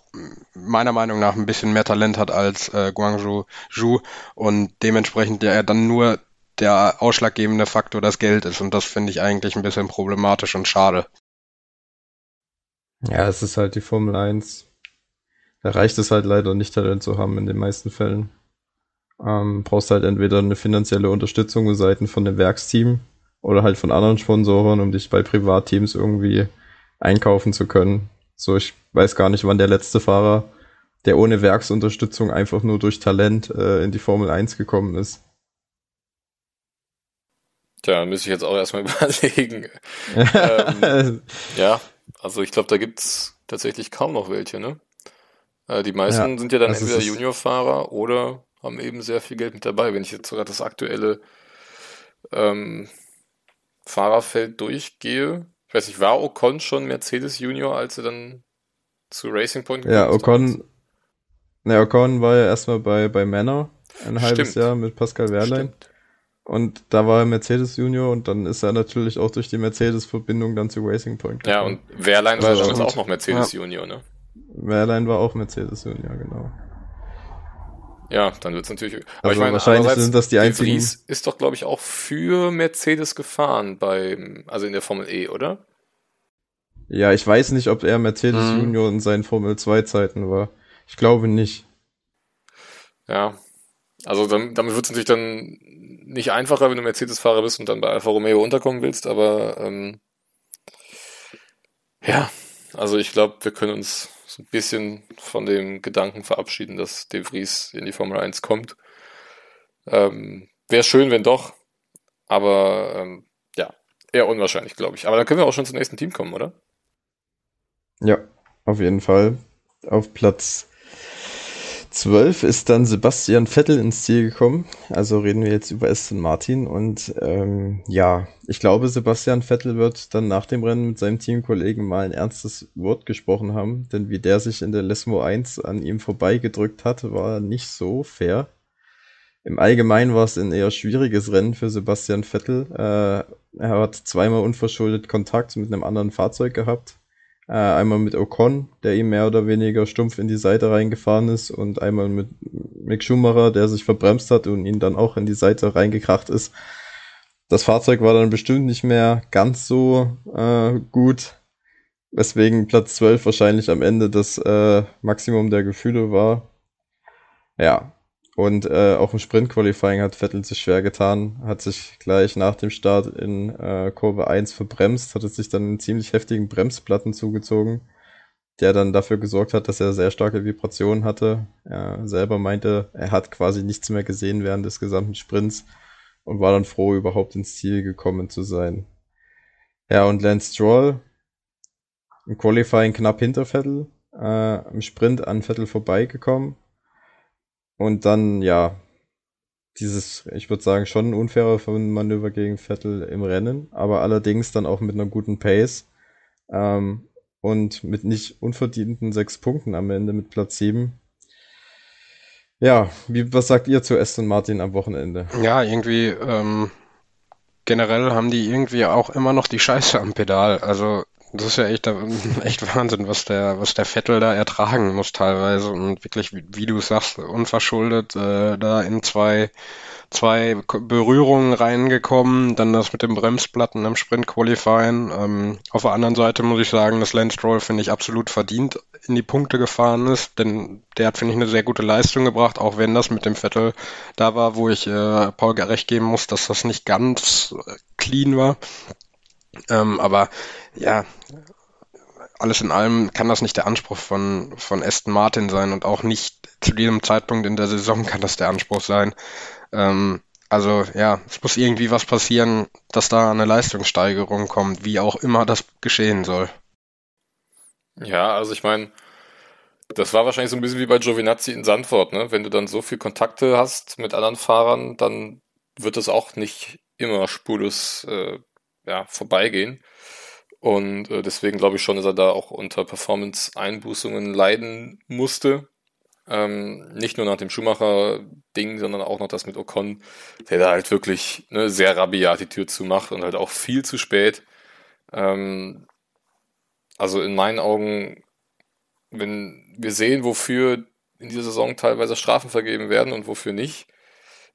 meiner Meinung nach ein bisschen mehr Talent hat als äh, Guangzhou Zhu und dementsprechend ja dann nur der ausschlaggebende Faktor das Geld ist und das finde ich eigentlich ein bisschen problematisch und schade. Ja, es ist halt die Formel 1. Da reicht es halt leider nicht Talent zu haben in den meisten Fällen. Ähm, brauchst halt entweder eine finanzielle Unterstützung Seiten von dem Werksteam oder halt von anderen Sponsoren, um dich bei Privatteams irgendwie einkaufen zu können. So, ich weiß gar nicht, wann der letzte Fahrer, der ohne Werksunterstützung einfach nur durch Talent äh, in die Formel 1 gekommen ist. Tja, müsste ich jetzt auch erstmal überlegen. ähm, ja, also ich glaube, da gibt's tatsächlich kaum noch welche, ne? Äh, die meisten ja, sind ja dann entweder Juniorfahrer oder haben eben sehr viel Geld mit dabei. Wenn ich jetzt sogar das aktuelle ähm, Fahrerfeld durchgehe, ich weiß nicht, war Ocon schon Mercedes Junior, als er dann zu Racing Point gekommen Ja, Ocon, ne, Ocon war ja erstmal bei, bei Manor ein Stimmt. halbes Jahr mit Pascal Wehrlein. Stimmt. Und da war er Mercedes Junior und dann ist er natürlich auch durch die Mercedes-Verbindung dann zu Racing Point gekommen. Ja, und Wehrlein war damals auch noch Mercedes ja. Junior, ne? Wehrlein war auch Mercedes Junior, genau. Ja, dann wird es natürlich. Aber also ich meine, wahrscheinlich sind das die einzigen. Vries ist doch, glaube ich, auch für Mercedes gefahren beim, also in der Formel E, oder? Ja, ich weiß nicht, ob er Mercedes hm. Junior in seinen Formel 2 Zeiten war. Ich glaube nicht. Ja, also dann, damit wird es natürlich dann nicht einfacher, wenn du Mercedes-Fahrer bist und dann bei Alfa Romeo unterkommen willst, aber ähm, ja, also ich glaube, wir können uns so ein bisschen von dem Gedanken verabschieden, dass De Vries in die Formel 1 kommt. Ähm, Wäre schön, wenn doch, aber ähm, ja, eher unwahrscheinlich, glaube ich. Aber dann können wir auch schon zum nächsten Team kommen, oder? Ja, auf jeden Fall. Auf Platz 12 ist dann Sebastian Vettel ins Ziel gekommen. Also reden wir jetzt über Aston Martin. Und ähm, ja, ich glaube, Sebastian Vettel wird dann nach dem Rennen mit seinem Teamkollegen mal ein ernstes Wort gesprochen haben. Denn wie der sich in der Lesmo 1 an ihm vorbeigedrückt hat, war nicht so fair. Im Allgemeinen war es ein eher schwieriges Rennen für Sebastian Vettel. Äh, er hat zweimal unverschuldet Kontakt mit einem anderen Fahrzeug gehabt äh, einmal mit Ocon, der ihm mehr oder weniger stumpf in die Seite reingefahren ist und einmal mit Mick Schumacher, der sich verbremst hat und ihn dann auch in die Seite reingekracht ist. Das Fahrzeug war dann bestimmt nicht mehr ganz so äh, gut, weswegen Platz 12 wahrscheinlich am Ende das äh, Maximum der Gefühle war. Ja, und äh, auch im Sprint-Qualifying hat Vettel sich schwer getan, hat sich gleich nach dem Start in äh, Kurve 1 verbremst, hat sich dann einen ziemlich heftigen Bremsplatten zugezogen, der dann dafür gesorgt hat, dass er sehr starke Vibrationen hatte. Er selber meinte, er hat quasi nichts mehr gesehen während des gesamten Sprints und war dann froh, überhaupt ins Ziel gekommen zu sein. Ja, und Lance Stroll im Qualifying knapp hinter Vettel, äh, im Sprint an Vettel vorbeigekommen und dann, ja, dieses, ich würde sagen, schon ein unfairer Manöver gegen Vettel im Rennen, aber allerdings dann auch mit einer guten Pace ähm, und mit nicht unverdienten sechs Punkten am Ende mit Platz sieben. Ja, wie, was sagt ihr zu Aston Martin am Wochenende? Ja, irgendwie ähm, generell haben die irgendwie auch immer noch die Scheiße am Pedal. Also das ist ja echt, echt Wahnsinn, was der, was der Vettel da ertragen muss teilweise und wirklich, wie, wie du sagst, unverschuldet äh, da in zwei, zwei Berührungen reingekommen, dann das mit dem Bremsplatten im Sprint Qualifying. Ähm, auf der anderen Seite muss ich sagen, dass Lance Stroll finde ich absolut verdient in die Punkte gefahren ist, denn der hat finde ich eine sehr gute Leistung gebracht, auch wenn das mit dem Vettel da war, wo ich äh, Paul recht geben muss, dass das nicht ganz äh, clean war. Ähm, aber ja, alles in allem kann das nicht der Anspruch von, von Aston Martin sein und auch nicht zu diesem Zeitpunkt in der Saison kann das der Anspruch sein. Ähm, also ja, es muss irgendwie was passieren, dass da eine Leistungssteigerung kommt, wie auch immer das geschehen soll. Ja, also ich meine, das war wahrscheinlich so ein bisschen wie bei Giovinazzi in Sandford, ne? Wenn du dann so viel Kontakte hast mit anderen Fahrern, dann wird es auch nicht immer spurlos äh, ja, vorbeigehen. Und äh, deswegen glaube ich schon, dass er da auch unter Performance-Einbußungen leiden musste. Ähm, nicht nur nach dem Schumacher-Ding, sondern auch noch das mit Ocon, der da halt wirklich ne, sehr rabiat die Tür zumacht und halt auch viel zu spät. Ähm, also in meinen Augen, wenn wir sehen, wofür in dieser Saison teilweise Strafen vergeben werden und wofür nicht,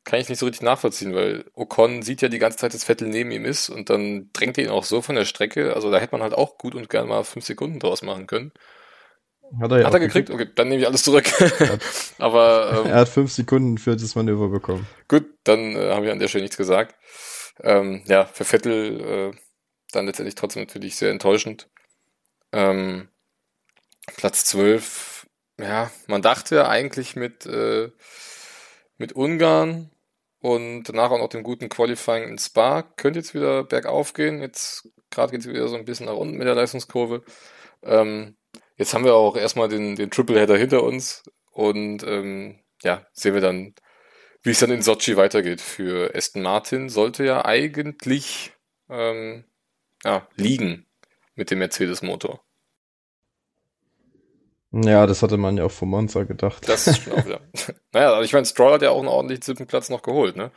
kann ich nicht so richtig nachvollziehen, weil Ocon sieht ja die ganze Zeit, dass Vettel neben ihm ist und dann drängt er ihn auch so von der Strecke. Also da hätte man halt auch gut und gern mal fünf Sekunden draus machen können. Hat er ja Hat er gekriegt? gekriegt? Okay, dann nehme ich alles zurück. Aber ähm, er hat fünf Sekunden für das Manöver bekommen. Gut, dann äh, habe ich an der Stelle nichts gesagt. Ähm, ja, für Vettel äh, dann letztendlich trotzdem natürlich sehr enttäuschend. Ähm, Platz 12, ja, man dachte eigentlich mit, äh, mit Ungarn und danach auch noch dem guten Qualifying in Spa. Könnte jetzt wieder bergauf gehen. Jetzt gerade geht es wieder so ein bisschen nach unten mit der Leistungskurve. Ähm, jetzt haben wir auch erstmal den, den Tripleheader hinter uns und ähm, ja, sehen wir dann wie es dann in Sochi weitergeht. Für Aston Martin sollte ja eigentlich ähm, ja, liegen mit dem Mercedes-Motor. Ja, das hatte man ja auch vom Monza gedacht. Das ist schon auch wieder. naja, aber ich meine, Stroll hat ja auch einen ordentlichen siebten Platz noch geholt, ne?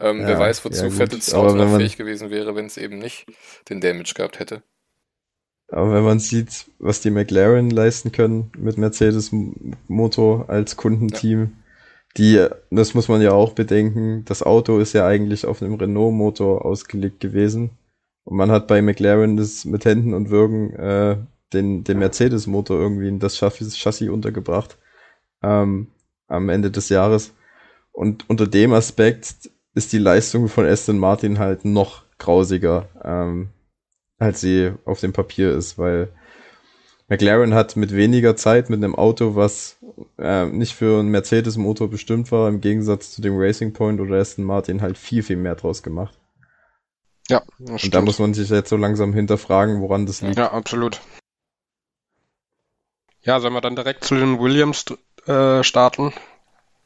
Ähm, ja, wer weiß, wozu ja, Vettel Auto noch fähig gewesen wäre, wenn es eben nicht den Damage gehabt hätte. Aber wenn man sieht, was die McLaren leisten können mit Mercedes Motor als Kundenteam, ja. die, das muss man ja auch bedenken, das Auto ist ja eigentlich auf einem Renault Motor ausgelegt gewesen. Und man hat bei McLaren das mit Händen und Würgen äh, den, den Mercedes-Motor irgendwie in das Chassis, Chassis untergebracht ähm, am Ende des Jahres. Und unter dem Aspekt ist die Leistung von Aston Martin halt noch grausiger, ähm, als sie auf dem Papier ist, weil McLaren hat mit weniger Zeit mit einem Auto, was äh, nicht für einen Mercedes-Motor bestimmt war, im Gegensatz zu dem Racing Point oder Aston Martin halt viel, viel mehr draus gemacht. Ja, das Und stimmt. da muss man sich jetzt so langsam hinterfragen, woran das liegt. Ja, absolut. Ja, sollen wir dann direkt zu den Williams äh, starten?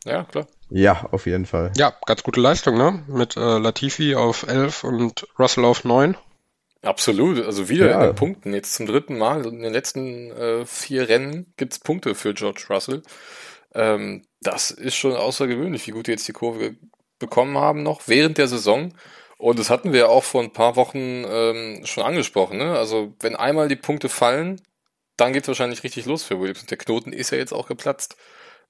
Ja, klar. Ja, auf jeden Fall. Ja, ganz gute Leistung, ne? Mit äh, Latifi auf 11 und Russell auf 9. Absolut, also wieder ja. in den Punkten. Jetzt zum dritten Mal in den letzten äh, vier Rennen gibt's Punkte für George Russell. Ähm, das ist schon außergewöhnlich, wie gut die jetzt die Kurve bekommen haben noch während der Saison. Und das hatten wir auch vor ein paar Wochen ähm, schon angesprochen. Ne? Also wenn einmal die Punkte fallen, dann geht es wahrscheinlich richtig los für Williams. Der Knoten ist ja jetzt auch geplatzt.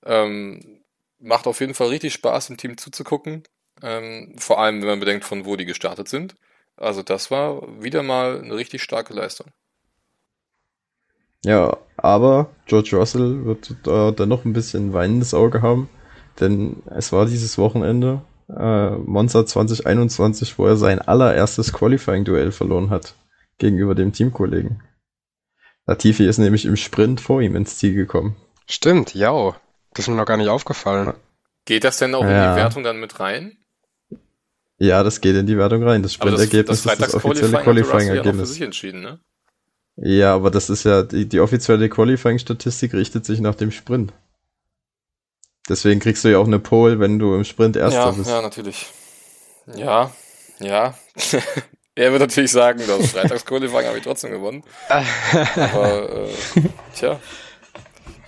Ähm, macht auf jeden Fall richtig Spaß, dem Team zuzugucken. Ähm, vor allem, wenn man bedenkt, von wo die gestartet sind. Also das war wieder mal eine richtig starke Leistung. Ja, aber George Russell wird da dann noch ein bisschen ein weinendes Auge haben, denn es war dieses Wochenende äh, Monza 2021, wo er sein allererstes Qualifying-Duell verloren hat gegenüber dem Teamkollegen. Latifi ist nämlich im Sprint vor ihm ins Ziel gekommen. Stimmt, ja. Das ist mir noch gar nicht aufgefallen. Geht das denn auch ja. in die Wertung dann mit rein? Ja, das geht in die Wertung rein. Das Sprintergebnis das, das ist das offizielle Qualifying-Ergebnis. Qualifying ne? Ja, aber das ist ja, die, die offizielle Qualifying-Statistik richtet sich nach dem Sprint. Deswegen kriegst du ja auch eine Pole, wenn du im Sprint Erster ja, bist. Ja, natürlich. Ja, ja. Er wird natürlich sagen, das Freitagsqualifying habe ich trotzdem gewonnen. aber, äh, tja,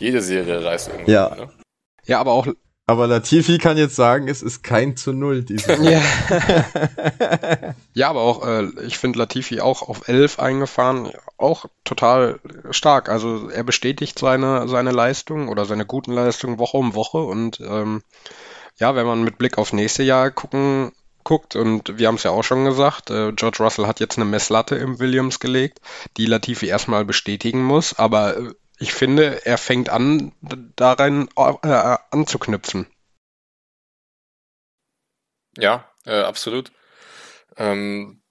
jede Serie reißt irgendwie. Ja. Ne? Ja, aber auch. Aber Latifi kann jetzt sagen, es ist kein zu Null diese ja. ja, aber auch, äh, ich finde Latifi auch auf 11 eingefahren, auch total stark. Also er bestätigt seine, seine Leistung oder seine guten Leistungen Woche um Woche und ähm, ja, wenn man mit Blick auf nächste Jahr gucken guckt, und wir haben es ja auch schon gesagt, äh, George Russell hat jetzt eine Messlatte im Williams gelegt, die Latifi erstmal bestätigen muss, aber äh, ich finde, er fängt an, darin äh, anzuknüpfen. Ja, äh, absolut. Ähm,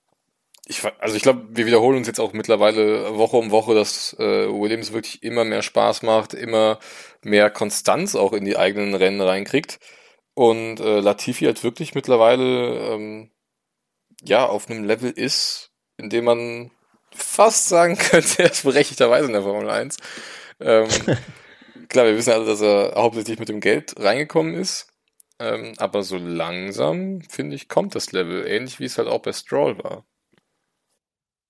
ich, also ich glaube, wir wiederholen uns jetzt auch mittlerweile Woche um Woche, dass äh, Williams wirklich immer mehr Spaß macht, immer mehr Konstanz auch in die eigenen Rennen reinkriegt. Und äh, Latifi halt wirklich mittlerweile ähm, ja auf einem Level ist, in dem man fast sagen könnte, er ist berechtigterweise in der Formel 1. Ähm, klar, wir wissen alle, dass er hauptsächlich mit dem Geld reingekommen ist. Ähm, aber so langsam, finde ich, kommt das Level. Ähnlich wie es halt auch bei Stroll war.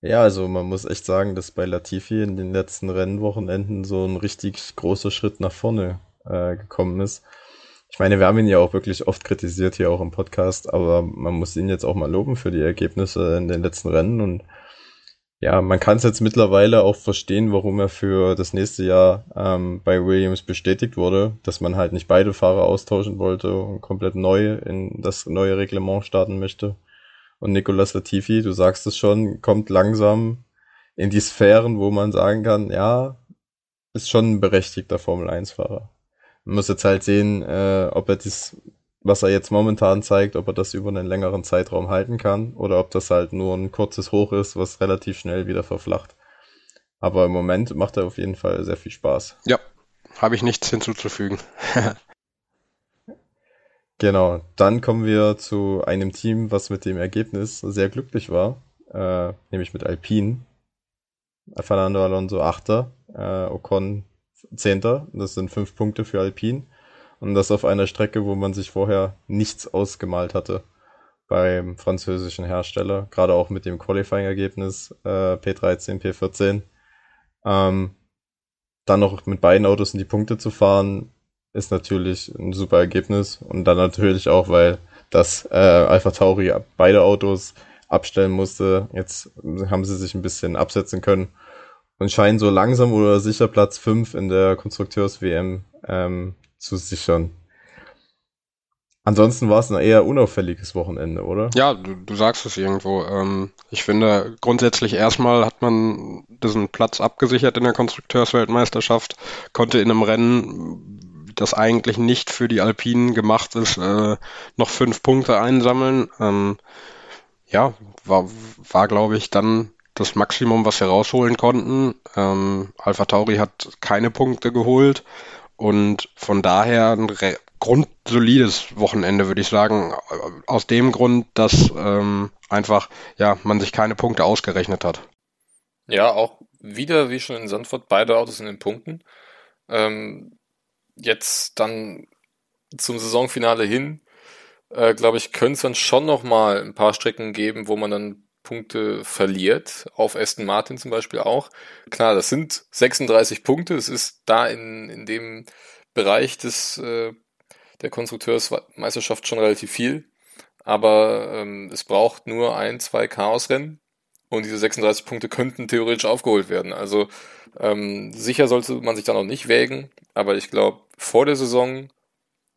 Ja, also man muss echt sagen, dass bei Latifi in den letzten Rennwochenenden so ein richtig großer Schritt nach vorne äh, gekommen ist. Ich meine, wir haben ihn ja auch wirklich oft kritisiert hier auch im Podcast, aber man muss ihn jetzt auch mal loben für die Ergebnisse in den letzten Rennen und ja, man kann es jetzt mittlerweile auch verstehen, warum er für das nächste Jahr ähm, bei Williams bestätigt wurde, dass man halt nicht beide Fahrer austauschen wollte und komplett neu in das neue Reglement starten möchte. Und Nicolas Latifi, du sagst es schon, kommt langsam in die Sphären, wo man sagen kann, ja, ist schon ein berechtigter Formel 1-Fahrer. Muss jetzt halt sehen, äh, ob er das, was er jetzt momentan zeigt, ob er das über einen längeren Zeitraum halten kann oder ob das halt nur ein kurzes Hoch ist, was relativ schnell wieder verflacht. Aber im Moment macht er auf jeden Fall sehr viel Spaß. Ja, habe ich nichts hinzuzufügen. genau, dann kommen wir zu einem Team, was mit dem Ergebnis sehr glücklich war, äh, nämlich mit Alpine. Fernando Alonso Achter, äh, Ocon Zehnter. Das sind fünf Punkte für Alpine. Und das auf einer Strecke, wo man sich vorher nichts ausgemalt hatte beim französischen Hersteller, gerade auch mit dem Qualifying-Ergebnis äh, P13, P14. Ähm, dann noch mit beiden Autos in die Punkte zu fahren, ist natürlich ein super Ergebnis. Und dann natürlich auch, weil das äh, Alpha Tauri beide Autos abstellen musste. Jetzt haben sie sich ein bisschen absetzen können und scheinen so langsam oder sicher Platz 5 in der Konstrukteurs-WM ähm, zu sichern. Ansonsten war es ein eher unauffälliges Wochenende, oder? Ja, du, du sagst es irgendwo. Ähm, ich finde, grundsätzlich erstmal hat man diesen Platz abgesichert in der Konstrukteursweltmeisterschaft, konnte in einem Rennen, das eigentlich nicht für die Alpinen gemacht ist, äh, noch fünf Punkte einsammeln. Ähm, ja, war, war glaube ich, dann das Maximum, was wir rausholen konnten. Ähm, Alpha Tauri hat keine Punkte geholt und von daher ein grundsolides Wochenende, würde ich sagen. Aus dem Grund, dass ähm, einfach ja man sich keine Punkte ausgerechnet hat. Ja, auch wieder, wie schon in Sandford, beide Autos in den Punkten. Ähm, jetzt dann zum Saisonfinale hin, äh, glaube ich, könnte es dann schon noch mal ein paar Strecken geben, wo man dann Punkte verliert, auf Aston Martin zum Beispiel auch. Klar, das sind 36 Punkte, es ist da in, in dem Bereich des äh, der Konstrukteursmeisterschaft schon relativ viel. Aber ähm, es braucht nur ein, zwei Chaosrennen und diese 36 Punkte könnten theoretisch aufgeholt werden. Also ähm, sicher sollte man sich da noch nicht wägen, aber ich glaube, vor der Saison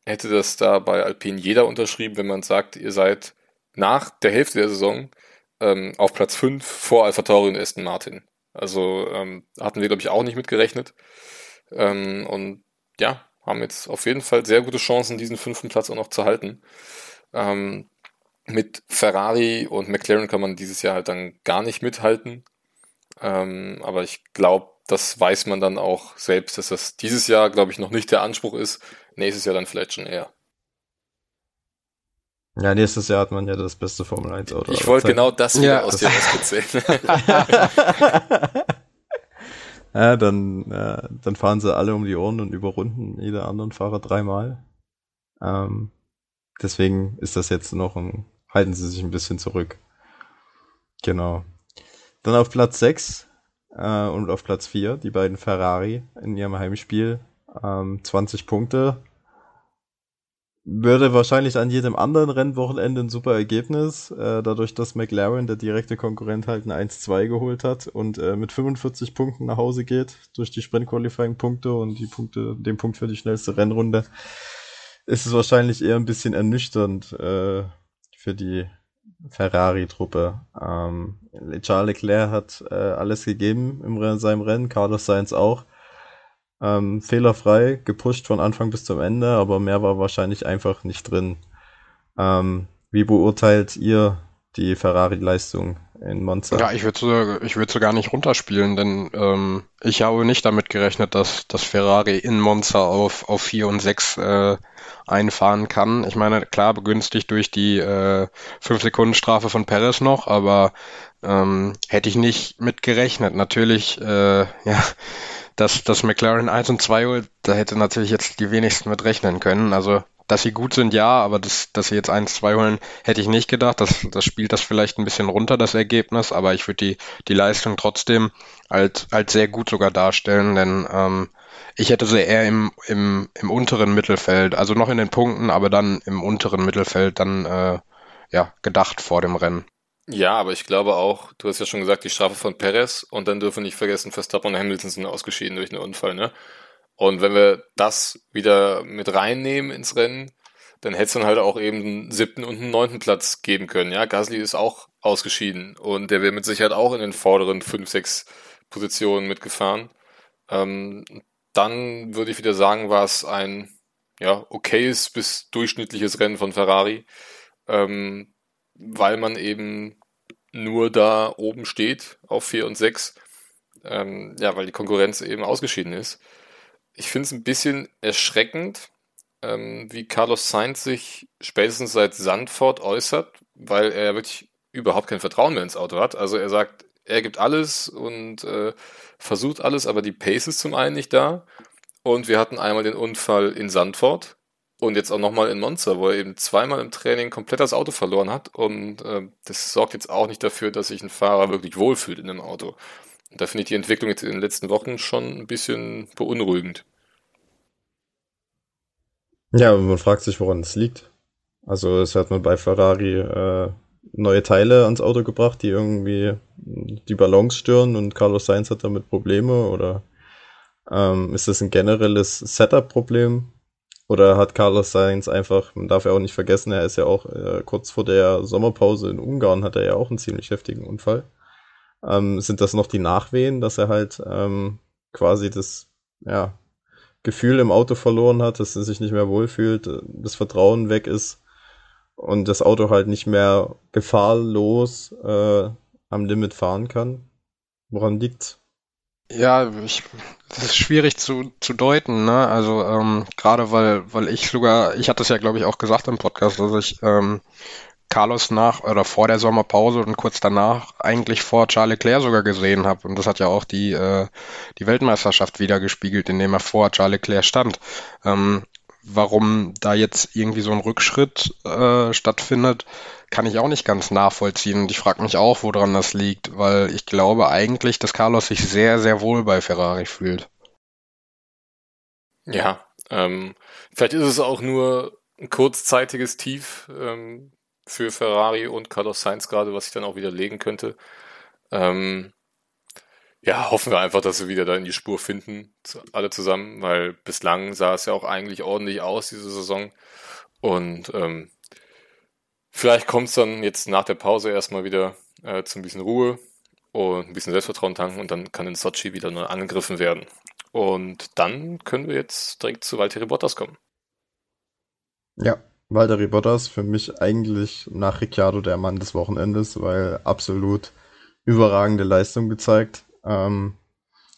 hätte das da bei Alpine jeder unterschrieben, wenn man sagt, ihr seid nach der Hälfte der Saison ähm, auf Platz 5 vor Alpha Tauri und Aston Martin. Also ähm, hatten wir, glaube ich, auch nicht mitgerechnet. Ähm, und ja, haben jetzt auf jeden Fall sehr gute Chancen, diesen fünften Platz auch noch zu halten. Ähm, mit Ferrari und McLaren kann man dieses Jahr halt dann gar nicht mithalten. Ähm, aber ich glaube, das weiß man dann auch selbst, dass das dieses Jahr, glaube ich, noch nicht der Anspruch ist. Nächstes Jahr dann vielleicht schon eher. Ja, nächstes Jahr hat man ja das beste Formel 1 Auto. Ich wollte genau das wieder ja. aus dir rauskitzeln. Ja, dann, äh, dann fahren sie alle um die Ohren und überrunden jeder anderen Fahrer dreimal. Ähm, deswegen ist das jetzt noch ein, halten sie sich ein bisschen zurück. Genau. Dann auf Platz 6 äh, und auf Platz 4 die beiden Ferrari in ihrem Heimspiel. Ähm, 20 Punkte würde wahrscheinlich an jedem anderen Rennwochenende ein super Ergebnis, äh, dadurch, dass McLaren, der direkte Konkurrent, halt ein 1-2 geholt hat und äh, mit 45 Punkten nach Hause geht durch die Sprint-Qualifying-Punkte und die Punkte, den Punkt für die schnellste Rennrunde, ist es wahrscheinlich eher ein bisschen ernüchternd äh, für die Ferrari-Truppe. Ähm, Charles Leclerc hat äh, alles gegeben in seinem Rennen, Carlos Sainz auch. Ähm, fehlerfrei, gepusht von Anfang bis zum Ende, aber mehr war wahrscheinlich einfach nicht drin. Ähm, wie beurteilt ihr die Ferrari-Leistung in Monza? Ja, ich würde so, ich würde so gar nicht runterspielen, denn ähm, ich habe nicht damit gerechnet, dass, dass Ferrari in Monza auf, auf 4 und 6 äh, einfahren kann. Ich meine, klar, begünstigt durch die äh, 5-Sekunden-Strafe von Perez noch, aber ähm, hätte ich nicht mit gerechnet. Natürlich, äh, ja, dass, dass McLaren 1 und 2 holt, da hätte natürlich jetzt die wenigsten mit rechnen können. Also, dass sie gut sind, ja, aber das, dass sie jetzt 1, 2 holen, hätte ich nicht gedacht. Das, das spielt das vielleicht ein bisschen runter, das Ergebnis, aber ich würde die, die Leistung trotzdem als, als sehr gut sogar darstellen, denn ähm, ich hätte sie eher im, im, im unteren Mittelfeld, also noch in den Punkten, aber dann im unteren Mittelfeld dann äh, ja, gedacht vor dem Rennen. Ja, aber ich glaube auch, du hast ja schon gesagt, die Strafe von Perez und dann dürfen wir nicht vergessen, Verstappen und Hamilton sind ausgeschieden durch einen Unfall, ne? Und wenn wir das wieder mit reinnehmen ins Rennen, dann hätte es dann halt auch eben einen siebten und einen neunten Platz geben können. Ja, Gasly ist auch ausgeschieden und der wäre mit Sicherheit auch in den vorderen fünf, sechs Positionen mitgefahren. Ähm, dann würde ich wieder sagen, war es ein ja, okayes bis durchschnittliches Rennen von Ferrari. Ähm, weil man eben nur da oben steht auf 4 und 6. Ähm, ja, weil die Konkurrenz eben ausgeschieden ist. Ich finde es ein bisschen erschreckend, ähm, wie Carlos Sainz sich spätestens seit Sandford äußert, weil er wirklich überhaupt kein Vertrauen mehr ins Auto hat. Also er sagt, er gibt alles und äh, versucht alles, aber die Pace ist zum einen nicht da. Und wir hatten einmal den Unfall in Sandford, und jetzt auch nochmal in Monza, wo er eben zweimal im Training komplett das Auto verloren hat. Und äh, das sorgt jetzt auch nicht dafür, dass sich ein Fahrer wirklich wohlfühlt in einem Auto. Und da finde ich die Entwicklung jetzt in den letzten Wochen schon ein bisschen beunruhigend. Ja, man fragt sich, woran es liegt. Also es hat man bei Ferrari äh, neue Teile ans Auto gebracht, die irgendwie die Balance stören und Carlos Sainz hat damit Probleme oder ähm, ist das ein generelles Setup-Problem? Oder hat Carlos Sainz einfach, man darf ja auch nicht vergessen, er ist ja auch äh, kurz vor der Sommerpause in Ungarn, hat er ja auch einen ziemlich heftigen Unfall. Ähm, sind das noch die Nachwehen, dass er halt ähm, quasi das ja, Gefühl im Auto verloren hat, dass er sich nicht mehr wohlfühlt, das Vertrauen weg ist und das Auto halt nicht mehr gefahrlos äh, am Limit fahren kann? Woran liegt's? Ja, ich, das ist schwierig zu, zu deuten, ne? Also ähm, gerade weil, weil ich sogar, ich hatte es ja glaube ich auch gesagt im Podcast, dass ich ähm, Carlos nach oder vor der Sommerpause und kurz danach eigentlich vor Charles Leclerc sogar gesehen habe. Und das hat ja auch die, äh, die Weltmeisterschaft wieder gespiegelt, indem er vor Charles Leclerc stand. Ähm, warum da jetzt irgendwie so ein Rückschritt äh, stattfindet, kann ich auch nicht ganz nachvollziehen. Und ich frage mich auch, woran das liegt, weil ich glaube eigentlich, dass Carlos sich sehr, sehr wohl bei Ferrari fühlt. Ja, ähm, vielleicht ist es auch nur ein kurzzeitiges Tief ähm, für Ferrari und Carlos Sainz gerade, was sich dann auch wieder legen könnte. Ähm, ja, hoffen wir einfach, dass wir wieder da in die Spur finden, alle zusammen, weil bislang sah es ja auch eigentlich ordentlich aus, diese Saison. Und ähm, vielleicht kommt es dann jetzt nach der Pause erstmal wieder äh, zu ein bisschen Ruhe und ein bisschen Selbstvertrauen tanken und dann kann in Sochi wieder neu angegriffen werden. Und dann können wir jetzt direkt zu Valtteri Bottas kommen. Ja, Valtteri Bottas für mich eigentlich nach Ricciardo der Mann des Wochenendes, weil absolut überragende Leistung gezeigt. Ähm,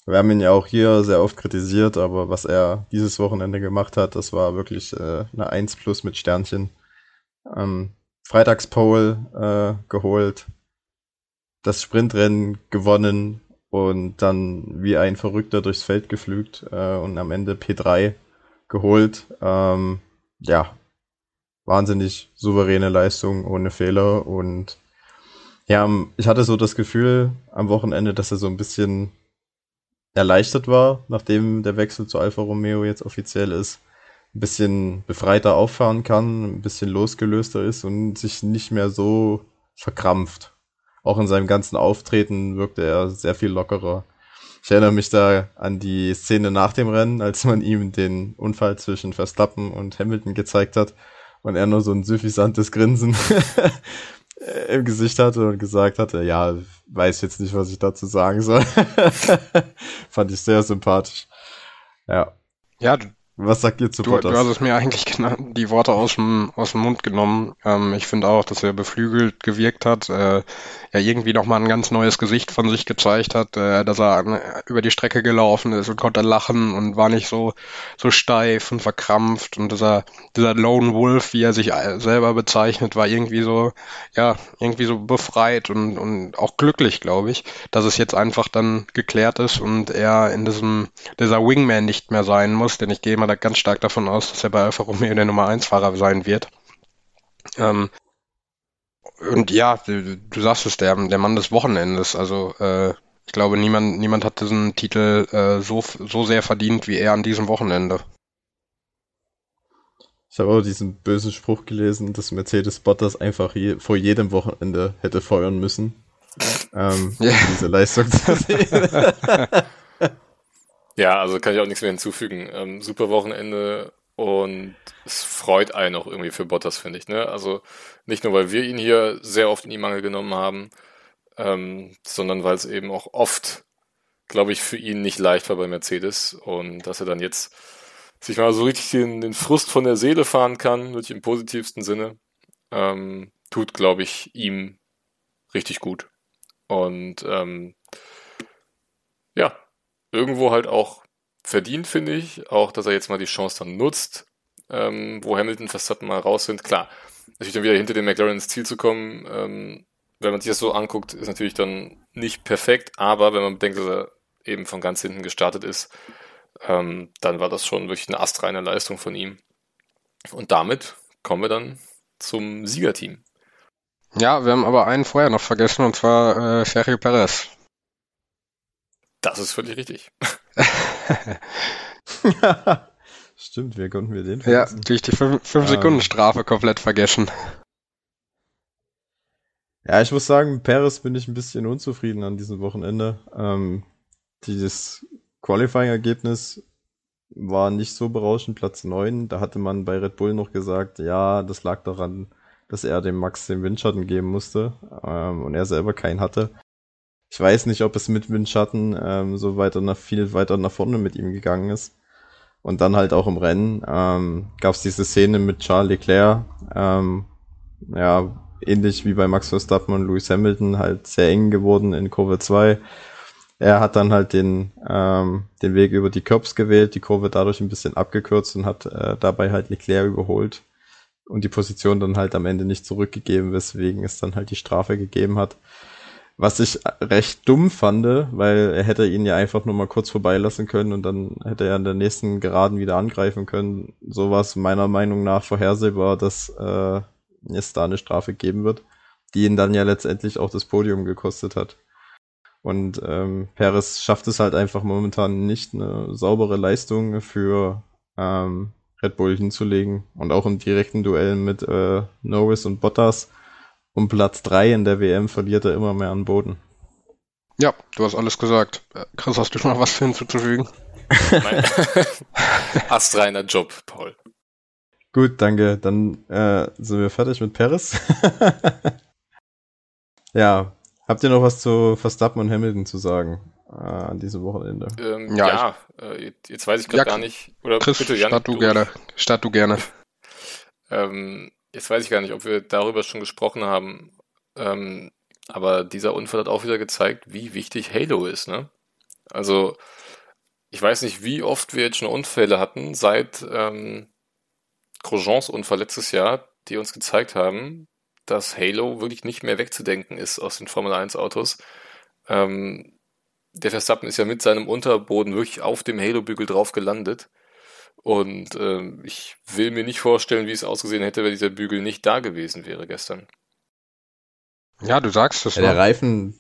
wir haben ihn ja auch hier sehr oft kritisiert, aber was er dieses Wochenende gemacht hat, das war wirklich äh, eine 1 plus mit Sternchen. Ähm, Freitagspole äh, geholt, das Sprintrennen gewonnen und dann wie ein Verrückter durchs Feld geflügt äh, und am Ende P3 geholt. Ähm, ja, wahnsinnig souveräne Leistung ohne Fehler und ja, ich hatte so das Gefühl am Wochenende, dass er so ein bisschen erleichtert war, nachdem der Wechsel zu Alfa Romeo jetzt offiziell ist. Ein bisschen befreiter auffahren kann, ein bisschen losgelöster ist und sich nicht mehr so verkrampft. Auch in seinem ganzen Auftreten wirkte er sehr viel lockerer. Ich erinnere mich da an die Szene nach dem Rennen, als man ihm den Unfall zwischen Verstappen und Hamilton gezeigt hat und er nur so ein suffisantes Grinsen im Gesicht hatte und gesagt hatte, ja, weiß jetzt nicht, was ich dazu sagen soll. Fand ich sehr sympathisch. Ja. Ja, was sagt ihr zu du, Bottas? Du hast es mir eigentlich die Worte aus dem, aus dem Mund genommen. Ähm, ich finde auch, dass er beflügelt gewirkt hat, äh, er irgendwie nochmal ein ganz neues Gesicht von sich gezeigt hat, äh, dass er an, über die Strecke gelaufen ist und konnte lachen und war nicht so, so steif und verkrampft und dieser, dieser Lone Wolf, wie er sich selber bezeichnet, war irgendwie so, ja, irgendwie so befreit und, und auch glücklich, glaube ich, dass es jetzt einfach dann geklärt ist und er in diesem, dieser Wingman nicht mehr sein muss, denn ich gehe mal mal da ganz stark davon aus, dass er bei Alfa Romeo der Nummer 1 Fahrer sein wird. Ähm, und ja, du, du sagst es, der, der Mann des Wochenendes. Also äh, ich glaube, niemand, niemand hat diesen Titel äh, so, so sehr verdient wie er an diesem Wochenende. Ich habe auch diesen bösen Spruch gelesen, dass Mercedes Bottas einfach je, vor jedem Wochenende hätte feuern müssen. ähm, yeah. Diese Leistung zu sehen. Ja, also kann ich auch nichts mehr hinzufügen. Ähm, super Wochenende und es freut einen auch irgendwie für Bottas, finde ich. Ne? Also nicht nur, weil wir ihn hier sehr oft in die Mangel genommen haben, ähm, sondern weil es eben auch oft, glaube ich, für ihn nicht leicht war bei Mercedes und dass er dann jetzt sich mal so richtig den, den Frust von der Seele fahren kann, wirklich im positivsten Sinne, ähm, tut, glaube ich, ihm richtig gut. Und ähm, ja, irgendwo halt auch verdient, finde ich. Auch, dass er jetzt mal die Chance dann nutzt, ähm, wo Hamilton, Verstappen mal raus sind. Klar, natürlich dann wieder hinter den McLaren ins Ziel zu kommen, ähm, wenn man sich das so anguckt, ist natürlich dann nicht perfekt, aber wenn man bedenkt, dass er eben von ganz hinten gestartet ist, ähm, dann war das schon wirklich eine astreine Leistung von ihm. Und damit kommen wir dann zum Siegerteam. Ja, wir haben aber einen vorher noch vergessen, und zwar äh, Sergio Perez. Das ist völlig richtig. Stimmt, wie konnten wir den vergessen? Ja, durch die 5-Sekunden-Strafe ähm, komplett vergessen. Ja, ich muss sagen, Perez bin ich ein bisschen unzufrieden an diesem Wochenende. Ähm, dieses Qualifying-Ergebnis war nicht so berauschend, Platz 9. Da hatte man bei Red Bull noch gesagt, ja, das lag daran, dass er dem Max den Windschatten geben musste ähm, und er selber keinen hatte. Ich weiß nicht, ob es mit Windschatten ähm, so weiter nach viel weiter nach vorne mit ihm gegangen ist. Und dann halt auch im Rennen ähm, gab es diese Szene mit Charles Leclerc, ähm, ja, ähnlich wie bei Max Verstappen und Lewis Hamilton, halt sehr eng geworden in Kurve 2. Er hat dann halt den, ähm, den Weg über die Curbs gewählt, die Kurve dadurch ein bisschen abgekürzt und hat äh, dabei halt Leclerc überholt und die Position dann halt am Ende nicht zurückgegeben, weswegen es dann halt die Strafe gegeben hat. Was ich recht dumm fand, weil er hätte ihn ja einfach nur mal kurz vorbeilassen können und dann hätte er in der nächsten Geraden wieder angreifen können. So war meiner Meinung nach vorhersehbar, dass äh, es da eine Strafe geben wird, die ihn dann ja letztendlich auch das Podium gekostet hat. Und ähm, Perez schafft es halt einfach momentan nicht, eine saubere Leistung für ähm, Red Bull hinzulegen. Und auch im direkten Duell mit äh, Norris und Bottas um Platz 3 in der WM verliert er immer mehr an Boden. Ja, du hast alles gesagt. Äh, Chris, hast du schon noch was hinzuzufügen? Astreiner Job, Paul. Gut, danke. Dann äh, sind wir fertig mit Paris. ja, habt ihr noch was zu Verstappen und Hamilton zu sagen äh, an diesem Wochenende? Ähm, ja, ja äh, jetzt weiß ich gerade ja, gar nicht. Oder Chris, bitte, Jan, start du, du gerne. Start du gerne. ähm, jetzt weiß ich gar nicht, ob wir darüber schon gesprochen haben. Ähm, aber dieser Unfall hat auch wieder gezeigt, wie wichtig Halo ist, ne? Also, ich weiß nicht, wie oft wir jetzt schon Unfälle hatten seit ähm, Grosjeans Unfall letztes Jahr, die uns gezeigt haben, dass Halo wirklich nicht mehr wegzudenken ist aus den Formel 1 Autos. Ähm, der Verstappen ist ja mit seinem Unterboden wirklich auf dem Halo-Bügel drauf gelandet. Und äh, ich will mir nicht vorstellen, wie es ausgesehen hätte, wenn dieser Bügel nicht da gewesen wäre gestern. Ja, du sagst es. Ja, der Reifen,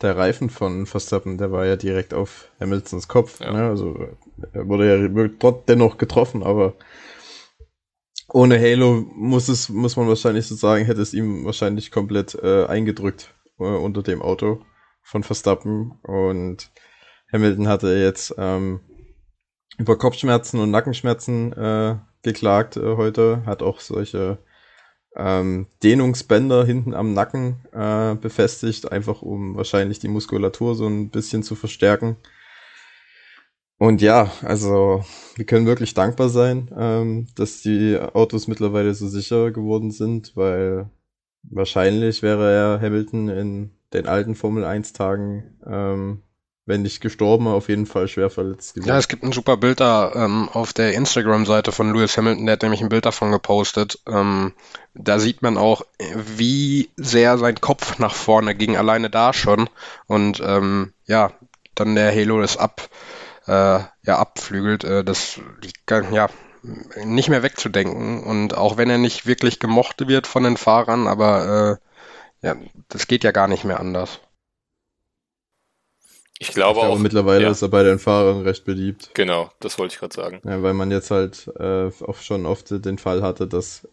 der Reifen von Verstappen, der war ja direkt auf Hamiltons Kopf. Ja. Ne? Also er wurde ja dort dennoch getroffen, aber ohne Halo muss es, muss man wahrscheinlich so sagen, hätte es ihm wahrscheinlich komplett äh, eingedrückt äh, unter dem Auto von Verstappen. Und Hamilton hatte jetzt ähm, über Kopfschmerzen und Nackenschmerzen äh, geklagt äh, heute, hat auch solche ähm, Dehnungsbänder hinten am Nacken äh, befestigt, einfach um wahrscheinlich die Muskulatur so ein bisschen zu verstärken. Und ja, also wir können wirklich dankbar sein, ähm, dass die Autos mittlerweile so sicher geworden sind, weil wahrscheinlich wäre er Hamilton in den alten Formel 1 Tagen ähm, wenn nicht gestorben, auf jeden Fall schwer verletzt gewesen. Ja, es gibt ein super Bild da ähm, auf der Instagram-Seite von Lewis Hamilton, der hat nämlich ein Bild davon gepostet. Ähm, da sieht man auch, wie sehr sein Kopf nach vorne ging, alleine da schon. Und ähm, ja, dann der Halo das ab, äh, ja, abflügelt, äh, das ja nicht mehr wegzudenken. Und auch wenn er nicht wirklich gemocht wird von den Fahrern, aber äh, ja, das geht ja gar nicht mehr anders. Ich glaube, ich glaube auch. Mittlerweile ja. ist er bei den Fahrern recht beliebt. Genau, das wollte ich gerade sagen. Ja, weil man jetzt halt äh, auch schon oft den Fall hatte, dass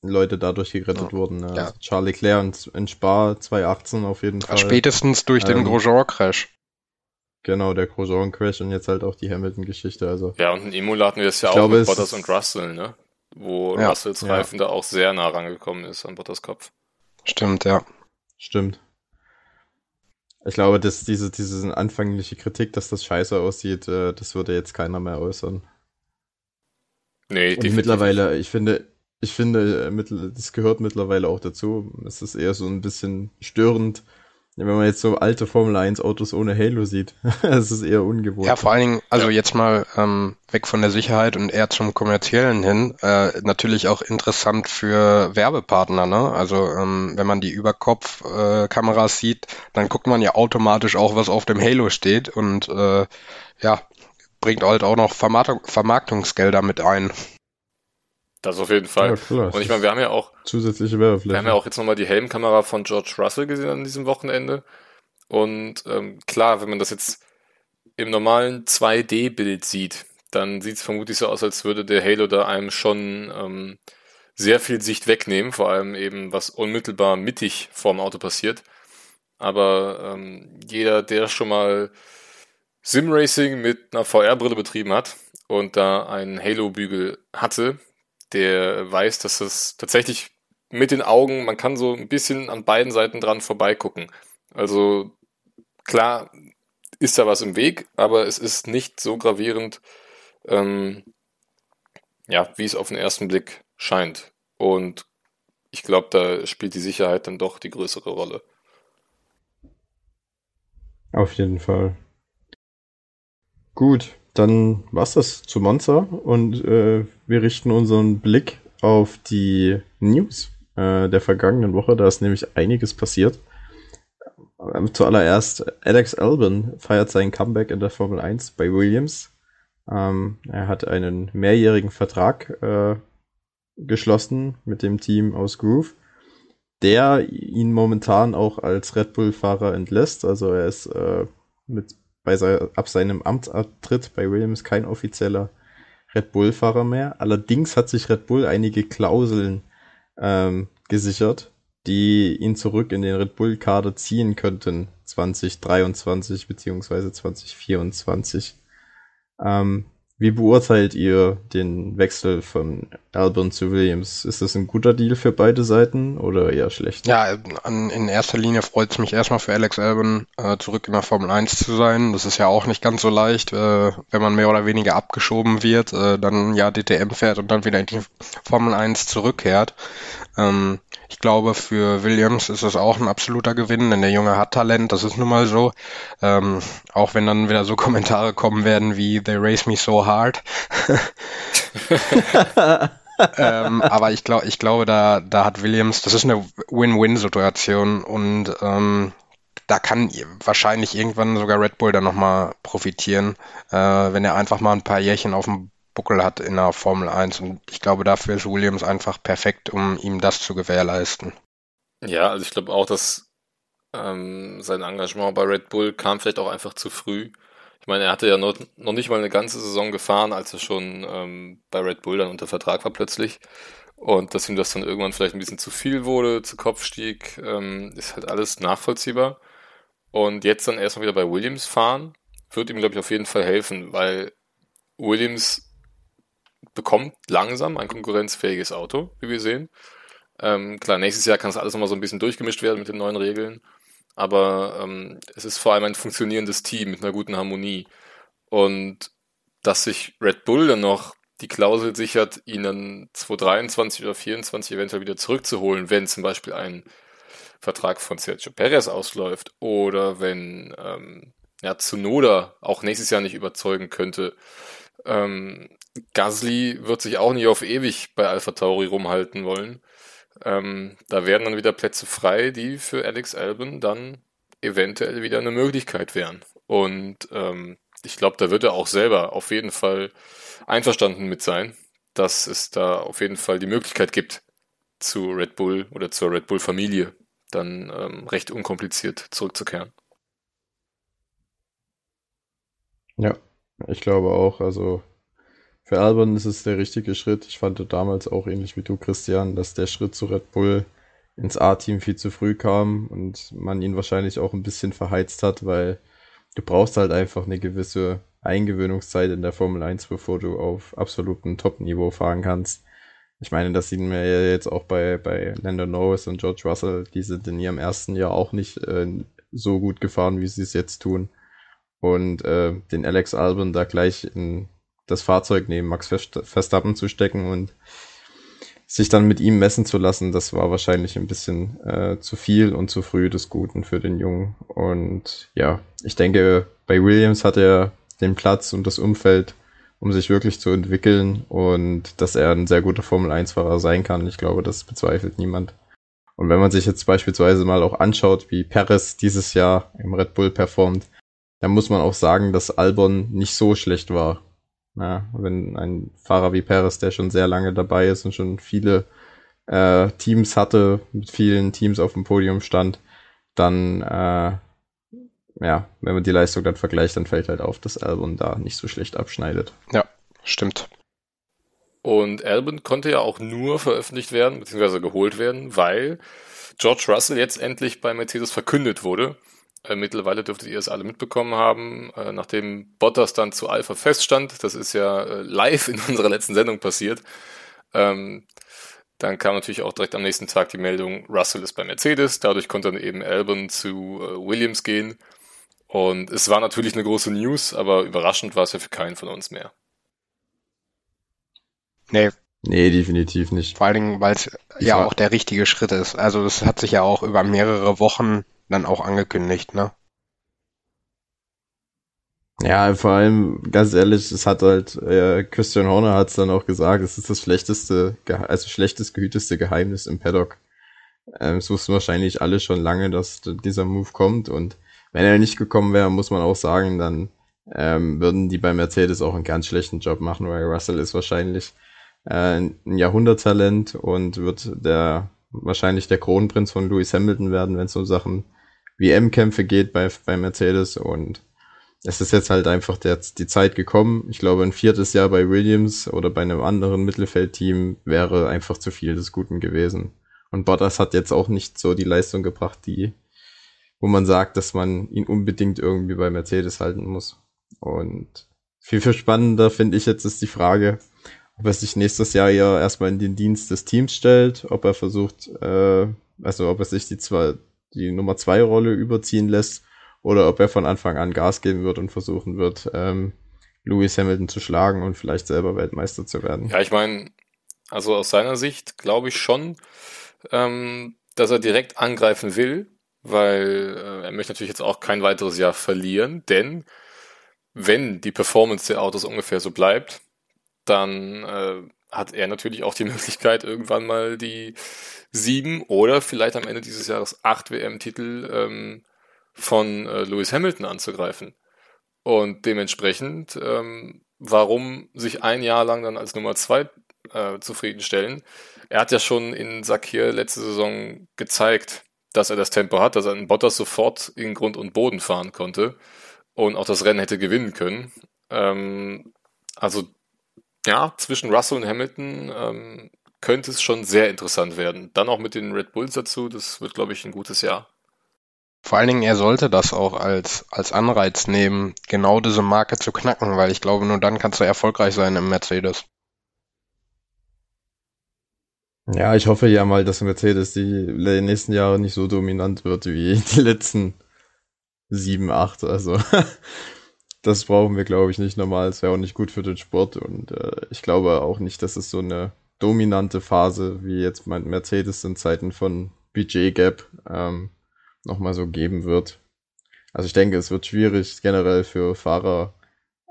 Leute dadurch gerettet ja. wurden. Also ja. Charlie Claire und in Spa 2018 auf jeden Fall. Spätestens durch den ähm, Grosjean-Crash. Genau, der Grosjean-Crash und jetzt halt auch die Hamilton-Geschichte. Also. Ja, und in Imola hatten wir es ja auch glaube, mit Bottas und Russell, ne? Wo ja, Russells Reifen da auch sehr nah rangekommen ist an Bottas Kopf. Stimmt, ja. Stimmt. Ich glaube, dass diese, diese anfängliche Kritik, dass das scheiße aussieht, äh, das würde jetzt keiner mehr äußern. Nee, Und mittlerweile, ich finde, ich finde, äh, das gehört mittlerweile auch dazu. Es ist eher so ein bisschen störend, wenn man jetzt so alte Formel 1 Autos ohne Halo sieht. das ist eher ungewohnt. Ja, vor allen Dingen, also jetzt mal ähm, weg von der Sicherheit und eher zum kommerziellen hin, äh, natürlich auch interessant für Werbepartner, ne? Also ähm, wenn man die Überkopf-Kameras äh, sieht, dann guckt man ja automatisch auch, was auf dem Halo steht und äh, ja, bringt halt auch noch Vermarktung, Vermarktungsgelder mit ein. Das auf jeden Fall. Ja, und ich meine, wir haben ja auch zusätzliche Werbefläche. Wir haben ja auch jetzt nochmal die Helmkamera von George Russell gesehen an diesem Wochenende. Und ähm, klar, wenn man das jetzt im normalen 2D-Bild sieht, dann sieht es vermutlich so aus, als würde der Halo da einem schon ähm, sehr viel Sicht wegnehmen, vor allem eben was unmittelbar mittig vorm Auto passiert. Aber ähm, jeder, der schon mal Simracing mit einer VR-Brille betrieben hat und da einen Halo-Bügel hatte, der weiß, dass es tatsächlich mit den Augen, man kann so ein bisschen an beiden Seiten dran vorbeigucken. Also klar ist da was im Weg, aber es ist nicht so gravierend, ähm, ja, wie es auf den ersten Blick scheint. Und ich glaube, da spielt die Sicherheit dann doch die größere Rolle. Auf jeden Fall. Gut, dann war's das zu Monza und äh, wir richten unseren Blick auf die News äh, der vergangenen Woche. Da ist nämlich einiges passiert. Ähm, zuallererst, Alex Albon feiert sein Comeback in der Formel 1 bei Williams. Ähm, er hat einen mehrjährigen Vertrag äh, geschlossen mit dem Team aus Groove, der ihn momentan auch als Red Bull-Fahrer entlässt. Also er ist äh, mit bei sein, ab seinem Amtsantritt bei Williams kein offizieller Red Bull-Fahrer mehr. Allerdings hat sich Red Bull einige Klauseln ähm, gesichert, die ihn zurück in den Red Bull-Kader ziehen könnten 2023 beziehungsweise 2024. Ähm, wie beurteilt ihr den Wechsel von Albon zu Williams? Ist das ein guter Deal für beide Seiten oder eher schlecht? Ja, in erster Linie freut es mich erstmal für Alex Albon, äh, zurück in der Formel 1 zu sein. Das ist ja auch nicht ganz so leicht, äh, wenn man mehr oder weniger abgeschoben wird, äh, dann ja DTM fährt und dann wieder in die Formel 1 zurückkehrt. Ich glaube, für Williams ist es auch ein absoluter Gewinn, denn der Junge hat Talent, das ist nun mal so. Ähm, auch wenn dann wieder so Kommentare kommen werden wie They race me so hard. ähm, aber ich glaube, ich glaube, da, da hat Williams, das ist eine Win-Win-Situation und ähm, da kann wahrscheinlich irgendwann sogar Red Bull dann nochmal profitieren, äh, wenn er einfach mal ein paar Jährchen auf dem Buckel hat in der Formel 1. Und ich glaube, dafür ist Williams einfach perfekt, um ihm das zu gewährleisten. Ja, also ich glaube auch, dass ähm, sein Engagement bei Red Bull kam vielleicht auch einfach zu früh. Ich meine, er hatte ja noch, noch nicht mal eine ganze Saison gefahren, als er schon ähm, bei Red Bull dann unter Vertrag war plötzlich. Und dass ihm das dann irgendwann vielleicht ein bisschen zu viel wurde, zu Kopf stieg, ähm, ist halt alles nachvollziehbar. Und jetzt dann erstmal wieder bei Williams fahren, wird ihm, glaube ich, auf jeden Fall helfen, weil Williams bekommt langsam ein konkurrenzfähiges Auto, wie wir sehen. Ähm, klar, nächstes Jahr kann es alles nochmal so ein bisschen durchgemischt werden mit den neuen Regeln. Aber ähm, es ist vor allem ein funktionierendes Team mit einer guten Harmonie. Und dass sich Red Bull dann noch die Klausel sichert, ihn dann 2023 oder 2024 eventuell wieder zurückzuholen, wenn zum Beispiel ein Vertrag von Sergio Perez ausläuft oder wenn ähm, ja, Tsunoda auch nächstes Jahr nicht überzeugen könnte, ähm, Gasly wird sich auch nicht auf ewig bei Alpha Tauri rumhalten wollen. Ähm, da werden dann wieder Plätze frei, die für Alex Albon dann eventuell wieder eine Möglichkeit wären. Und ähm, ich glaube, da wird er auch selber auf jeden Fall einverstanden mit sein, dass es da auf jeden Fall die Möglichkeit gibt, zu Red Bull oder zur Red Bull Familie dann ähm, recht unkompliziert zurückzukehren. Ja, ich glaube auch. Also für Albon ist es der richtige Schritt. Ich fand damals auch ähnlich wie du, Christian, dass der Schritt zu Red Bull ins A-Team viel zu früh kam und man ihn wahrscheinlich auch ein bisschen verheizt hat, weil du brauchst halt einfach eine gewisse Eingewöhnungszeit in der Formel 1, bevor du auf absolutem Top-Niveau fahren kannst. Ich meine, das sehen wir ja jetzt auch bei, bei Lando Norris und George Russell. Die sind in ihrem ersten Jahr auch nicht äh, so gut gefahren, wie sie es jetzt tun. Und äh, den Alex Albon da gleich in das Fahrzeug neben Max Verstappen zu stecken und sich dann mit ihm messen zu lassen, das war wahrscheinlich ein bisschen äh, zu viel und zu früh des Guten für den Jungen. Und ja, ich denke, bei Williams hat er den Platz und das Umfeld, um sich wirklich zu entwickeln und dass er ein sehr guter Formel 1-Fahrer sein kann. Ich glaube, das bezweifelt niemand. Und wenn man sich jetzt beispielsweise mal auch anschaut, wie Perez dieses Jahr im Red Bull performt, dann muss man auch sagen, dass Albon nicht so schlecht war. Ja, wenn ein Fahrer wie Perez, der schon sehr lange dabei ist und schon viele äh, Teams hatte, mit vielen Teams auf dem Podium stand, dann, äh, ja, wenn man die Leistung dann vergleicht, dann fällt halt auf, dass Albon da nicht so schlecht abschneidet. Ja, stimmt. Und Albon konnte ja auch nur veröffentlicht werden, beziehungsweise geholt werden, weil George Russell jetzt endlich bei Mercedes verkündet wurde. Äh, mittlerweile dürftet ihr es alle mitbekommen haben, äh, nachdem Bottas dann zu Alpha feststand. Das ist ja äh, live in unserer letzten Sendung passiert. Ähm, dann kam natürlich auch direkt am nächsten Tag die Meldung, Russell ist bei Mercedes. Dadurch konnte dann eben Albon zu äh, Williams gehen. Und es war natürlich eine große News, aber überraschend war es ja für keinen von uns mehr. Nee. Nee, definitiv nicht. Vor allen Dingen, weil es ja auch der richtige Schritt ist. Also das hat sich ja auch über mehrere Wochen dann auch angekündigt, ne? Ja, vor allem, ganz ehrlich, es hat halt, äh, Christian Horner hat es dann auch gesagt, es ist das schlechteste, also schlechtest gehüteste Geheimnis im Paddock. Ähm, es wussten wahrscheinlich alle schon lange, dass dieser Move kommt und wenn er nicht gekommen wäre, muss man auch sagen, dann ähm, würden die bei Mercedes auch einen ganz schlechten Job machen, weil Russell ist wahrscheinlich äh, ein Jahrhunderttalent und wird der wahrscheinlich der Kronprinz von Lewis Hamilton werden, wenn es um Sachen WM-Kämpfe geht bei, bei Mercedes und es ist jetzt halt einfach der, die Zeit gekommen. Ich glaube, ein viertes Jahr bei Williams oder bei einem anderen Mittelfeldteam wäre einfach zu viel des Guten gewesen. Und Bottas hat jetzt auch nicht so die Leistung gebracht, die, wo man sagt, dass man ihn unbedingt irgendwie bei Mercedes halten muss. Und viel, viel spannender finde ich jetzt ist die Frage, ob er sich nächstes Jahr ja erstmal in den Dienst des Teams stellt, ob er versucht, äh, also ob er sich die zwei, die Nummer zwei Rolle überziehen lässt oder ob er von Anfang an Gas geben wird und versuchen wird, ähm, Lewis Hamilton zu schlagen und vielleicht selber Weltmeister zu werden. Ja, ich meine, also aus seiner Sicht glaube ich schon, ähm, dass er direkt angreifen will, weil äh, er möchte natürlich jetzt auch kein weiteres Jahr verlieren, denn wenn die Performance der Autos ungefähr so bleibt, dann äh, hat er natürlich auch die Möglichkeit, irgendwann mal die sieben oder vielleicht am Ende dieses Jahres acht WM-Titel ähm, von äh, Lewis Hamilton anzugreifen. Und dementsprechend, ähm, warum sich ein Jahr lang dann als Nummer zwei äh, zufriedenstellen? Er hat ja schon in Sakir letzte Saison gezeigt, dass er das Tempo hat, dass er einen Bottas sofort in Grund und Boden fahren konnte und auch das Rennen hätte gewinnen können. Ähm, also ja, zwischen Russell und Hamilton ähm, könnte es schon sehr interessant werden. Dann auch mit den Red Bulls dazu, das wird, glaube ich, ein gutes Jahr. Vor allen Dingen, er sollte das auch als, als Anreiz nehmen, genau diese Marke zu knacken, weil ich glaube, nur dann kannst du erfolgreich sein im Mercedes. Ja, ich hoffe ja mal, dass Mercedes die nächsten Jahre nicht so dominant wird wie die letzten sieben, acht. Also das brauchen wir, glaube ich, nicht normal. Es wäre auch nicht gut für den Sport und äh, ich glaube auch nicht, dass es so eine dominante Phase wie jetzt mein Mercedes in Zeiten von Budget Gap ähm, nochmal so geben wird. Also ich denke, es wird schwierig generell für Fahrer,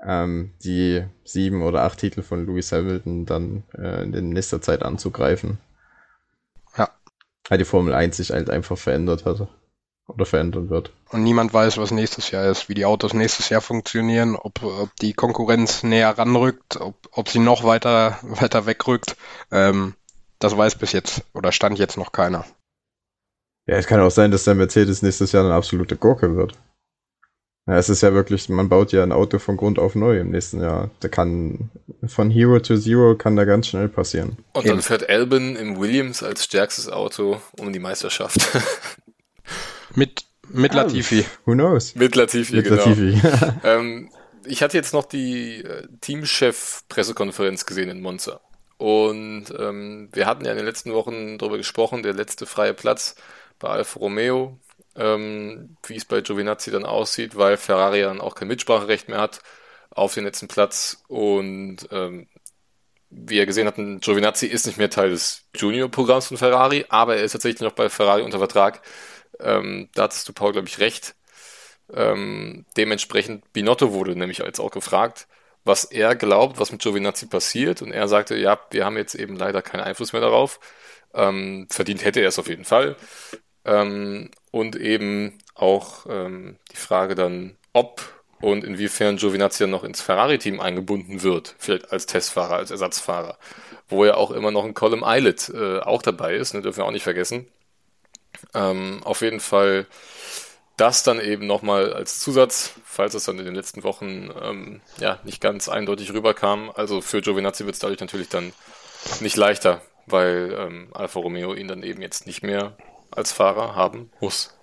ähm, die sieben oder acht Titel von Lewis Hamilton dann äh, in nächster Zeit anzugreifen. Ja. Weil die Formel 1 sich halt einfach verändert hatte oder verändern wird. Und niemand weiß, was nächstes Jahr ist, wie die Autos nächstes Jahr funktionieren, ob, ob die Konkurrenz näher ranrückt, ob, ob sie noch weiter, weiter wegrückt. Ähm, das weiß bis jetzt oder stand jetzt noch keiner. Ja, es kann auch sein, dass der Mercedes nächstes Jahr eine absolute Gurke wird. Ja, es ist ja wirklich, man baut ja ein Auto von Grund auf neu im nächsten Jahr. Da kann von Hero to Zero kann da ganz schnell passieren. Und dann fährt Albin im Williams als stärkstes Auto um die Meisterschaft. mit mit Latifi. Who knows? Mit Latifi, mit genau. Latifi. ähm, ich hatte jetzt noch die äh, Teamchef-Pressekonferenz gesehen in Monza. Und ähm, wir hatten ja in den letzten Wochen darüber gesprochen, der letzte freie Platz bei Alfa Romeo, ähm, wie es bei Giovinazzi dann aussieht, weil Ferrari dann auch kein Mitspracherecht mehr hat auf den letzten Platz. Und ähm, wie ihr gesehen habt, Giovinazzi ist nicht mehr Teil des Junior-Programms von Ferrari, aber er ist tatsächlich noch bei Ferrari unter Vertrag. Ähm, da hattest du, Paul, glaube ich, recht. Ähm, dementsprechend, Binotto wurde nämlich jetzt auch gefragt, was er glaubt, was mit Giovinazzi passiert. Und er sagte, ja, wir haben jetzt eben leider keinen Einfluss mehr darauf. Ähm, verdient hätte er es auf jeden Fall. Ähm, und eben auch ähm, die Frage dann, ob und inwiefern Giovinazzi noch ins Ferrari-Team eingebunden wird, vielleicht als Testfahrer, als Ersatzfahrer, wo ja auch immer noch ein Colin Eilert äh, auch dabei ist, ne, dürfen wir auch nicht vergessen. Ähm, auf jeden Fall das dann eben nochmal als Zusatz, falls es dann in den letzten Wochen ähm, ja nicht ganz eindeutig rüberkam. Also für Giovinazzi wird es dadurch natürlich dann nicht leichter, weil ähm, Alfa Romeo ihn dann eben jetzt nicht mehr als Fahrer haben muss.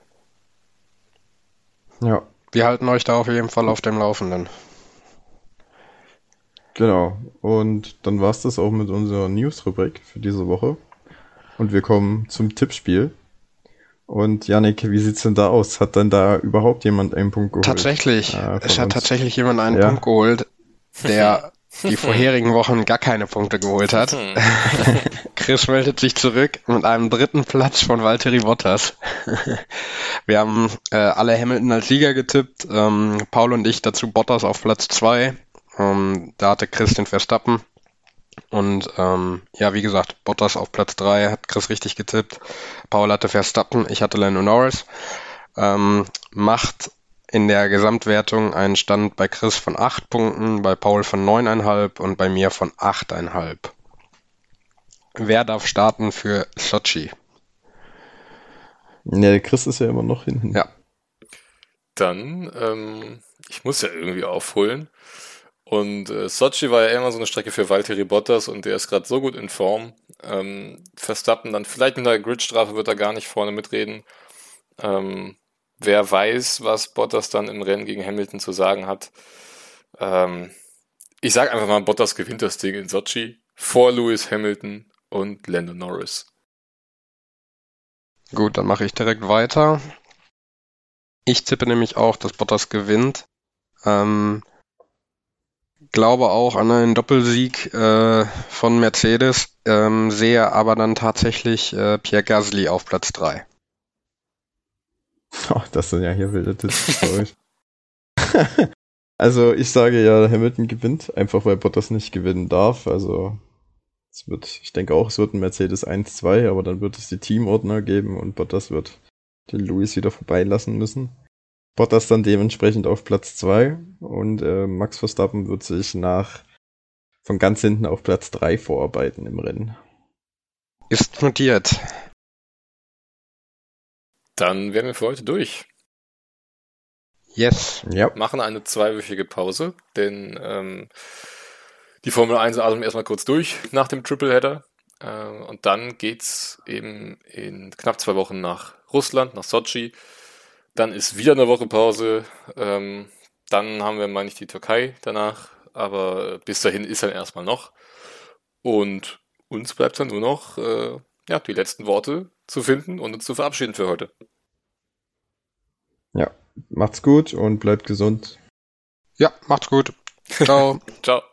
Ja. Wir halten euch da auf jeden Fall auf dem Laufenden. Genau. Und dann war es das auch mit unserer News-Rubrik für diese Woche. Und wir kommen zum Tippspiel. Und Janik, wie sieht's denn da aus? Hat denn da überhaupt jemand einen Punkt geholt? Tatsächlich. Äh, es hat uns? tatsächlich jemand einen ja. Punkt geholt, der die vorherigen Wochen gar keine Punkte geholt hat. Hm. Chris meldet sich zurück mit einem dritten Platz von Valtteri Bottas. Wir haben äh, alle Hamilton als Sieger getippt. Ähm, Paul und ich dazu Bottas auf Platz zwei. Ähm, da hatte Chris den Verstappen. Und ähm, ja, wie gesagt, Bottas auf Platz 3 hat Chris richtig getippt. Paul hatte Verstappen, ich hatte Lando Norris. Ähm, macht in der Gesamtwertung einen Stand bei Chris von 8 Punkten, bei Paul von 9,5 und bei mir von 8,5. Wer darf starten für Sochi? Der Chris ist ja immer noch hinten. Ja. Dann, ähm, ich muss ja irgendwie aufholen. Und äh, Sochi war ja immer so eine Strecke für Valtteri Bottas und der ist gerade so gut in Form. Ähm, Verstappen dann vielleicht mit einer Gridstrafe wird er gar nicht vorne mitreden. Ähm, wer weiß, was Bottas dann im Rennen gegen Hamilton zu sagen hat. Ähm, ich sage einfach mal, Bottas gewinnt das Ding in Sochi vor Lewis Hamilton und Lando Norris. Gut, dann mache ich direkt weiter. Ich tippe nämlich auch, dass Bottas gewinnt. Ähm, glaube auch an einen Doppelsieg äh, von Mercedes, ähm, sehe aber dann tatsächlich äh, Pierre Gasly auf Platz 3. Oh, das sind ja hier wilde euch. also ich sage ja, Hamilton gewinnt, einfach weil Bottas nicht gewinnen darf. Also es wird, ich denke auch, es wird ein Mercedes 1-2, aber dann wird es die Teamordner geben und Bottas wird den Louis wieder vorbeilassen müssen. Bottas dann dementsprechend auf Platz 2 und äh, Max Verstappen wird sich nach von ganz hinten auf Platz 3 vorarbeiten im Rennen. Ist notiert. Dann wären wir für heute durch. Yes. Ja. Machen eine zweiwöchige Pause, denn ähm, die Formel 1 atmet erstmal kurz durch nach dem Tripleheader. Äh, und dann geht's eben in knapp zwei Wochen nach Russland, nach Sochi. Dann ist wieder eine Woche Pause. Ähm, dann haben wir, meine ich, die Türkei danach. Aber bis dahin ist dann erstmal noch. Und uns bleibt dann nur noch äh, ja, die letzten Worte zu finden und uns zu verabschieden für heute. Ja, macht's gut und bleibt gesund. Ja, macht's gut. Ciao. Ciao.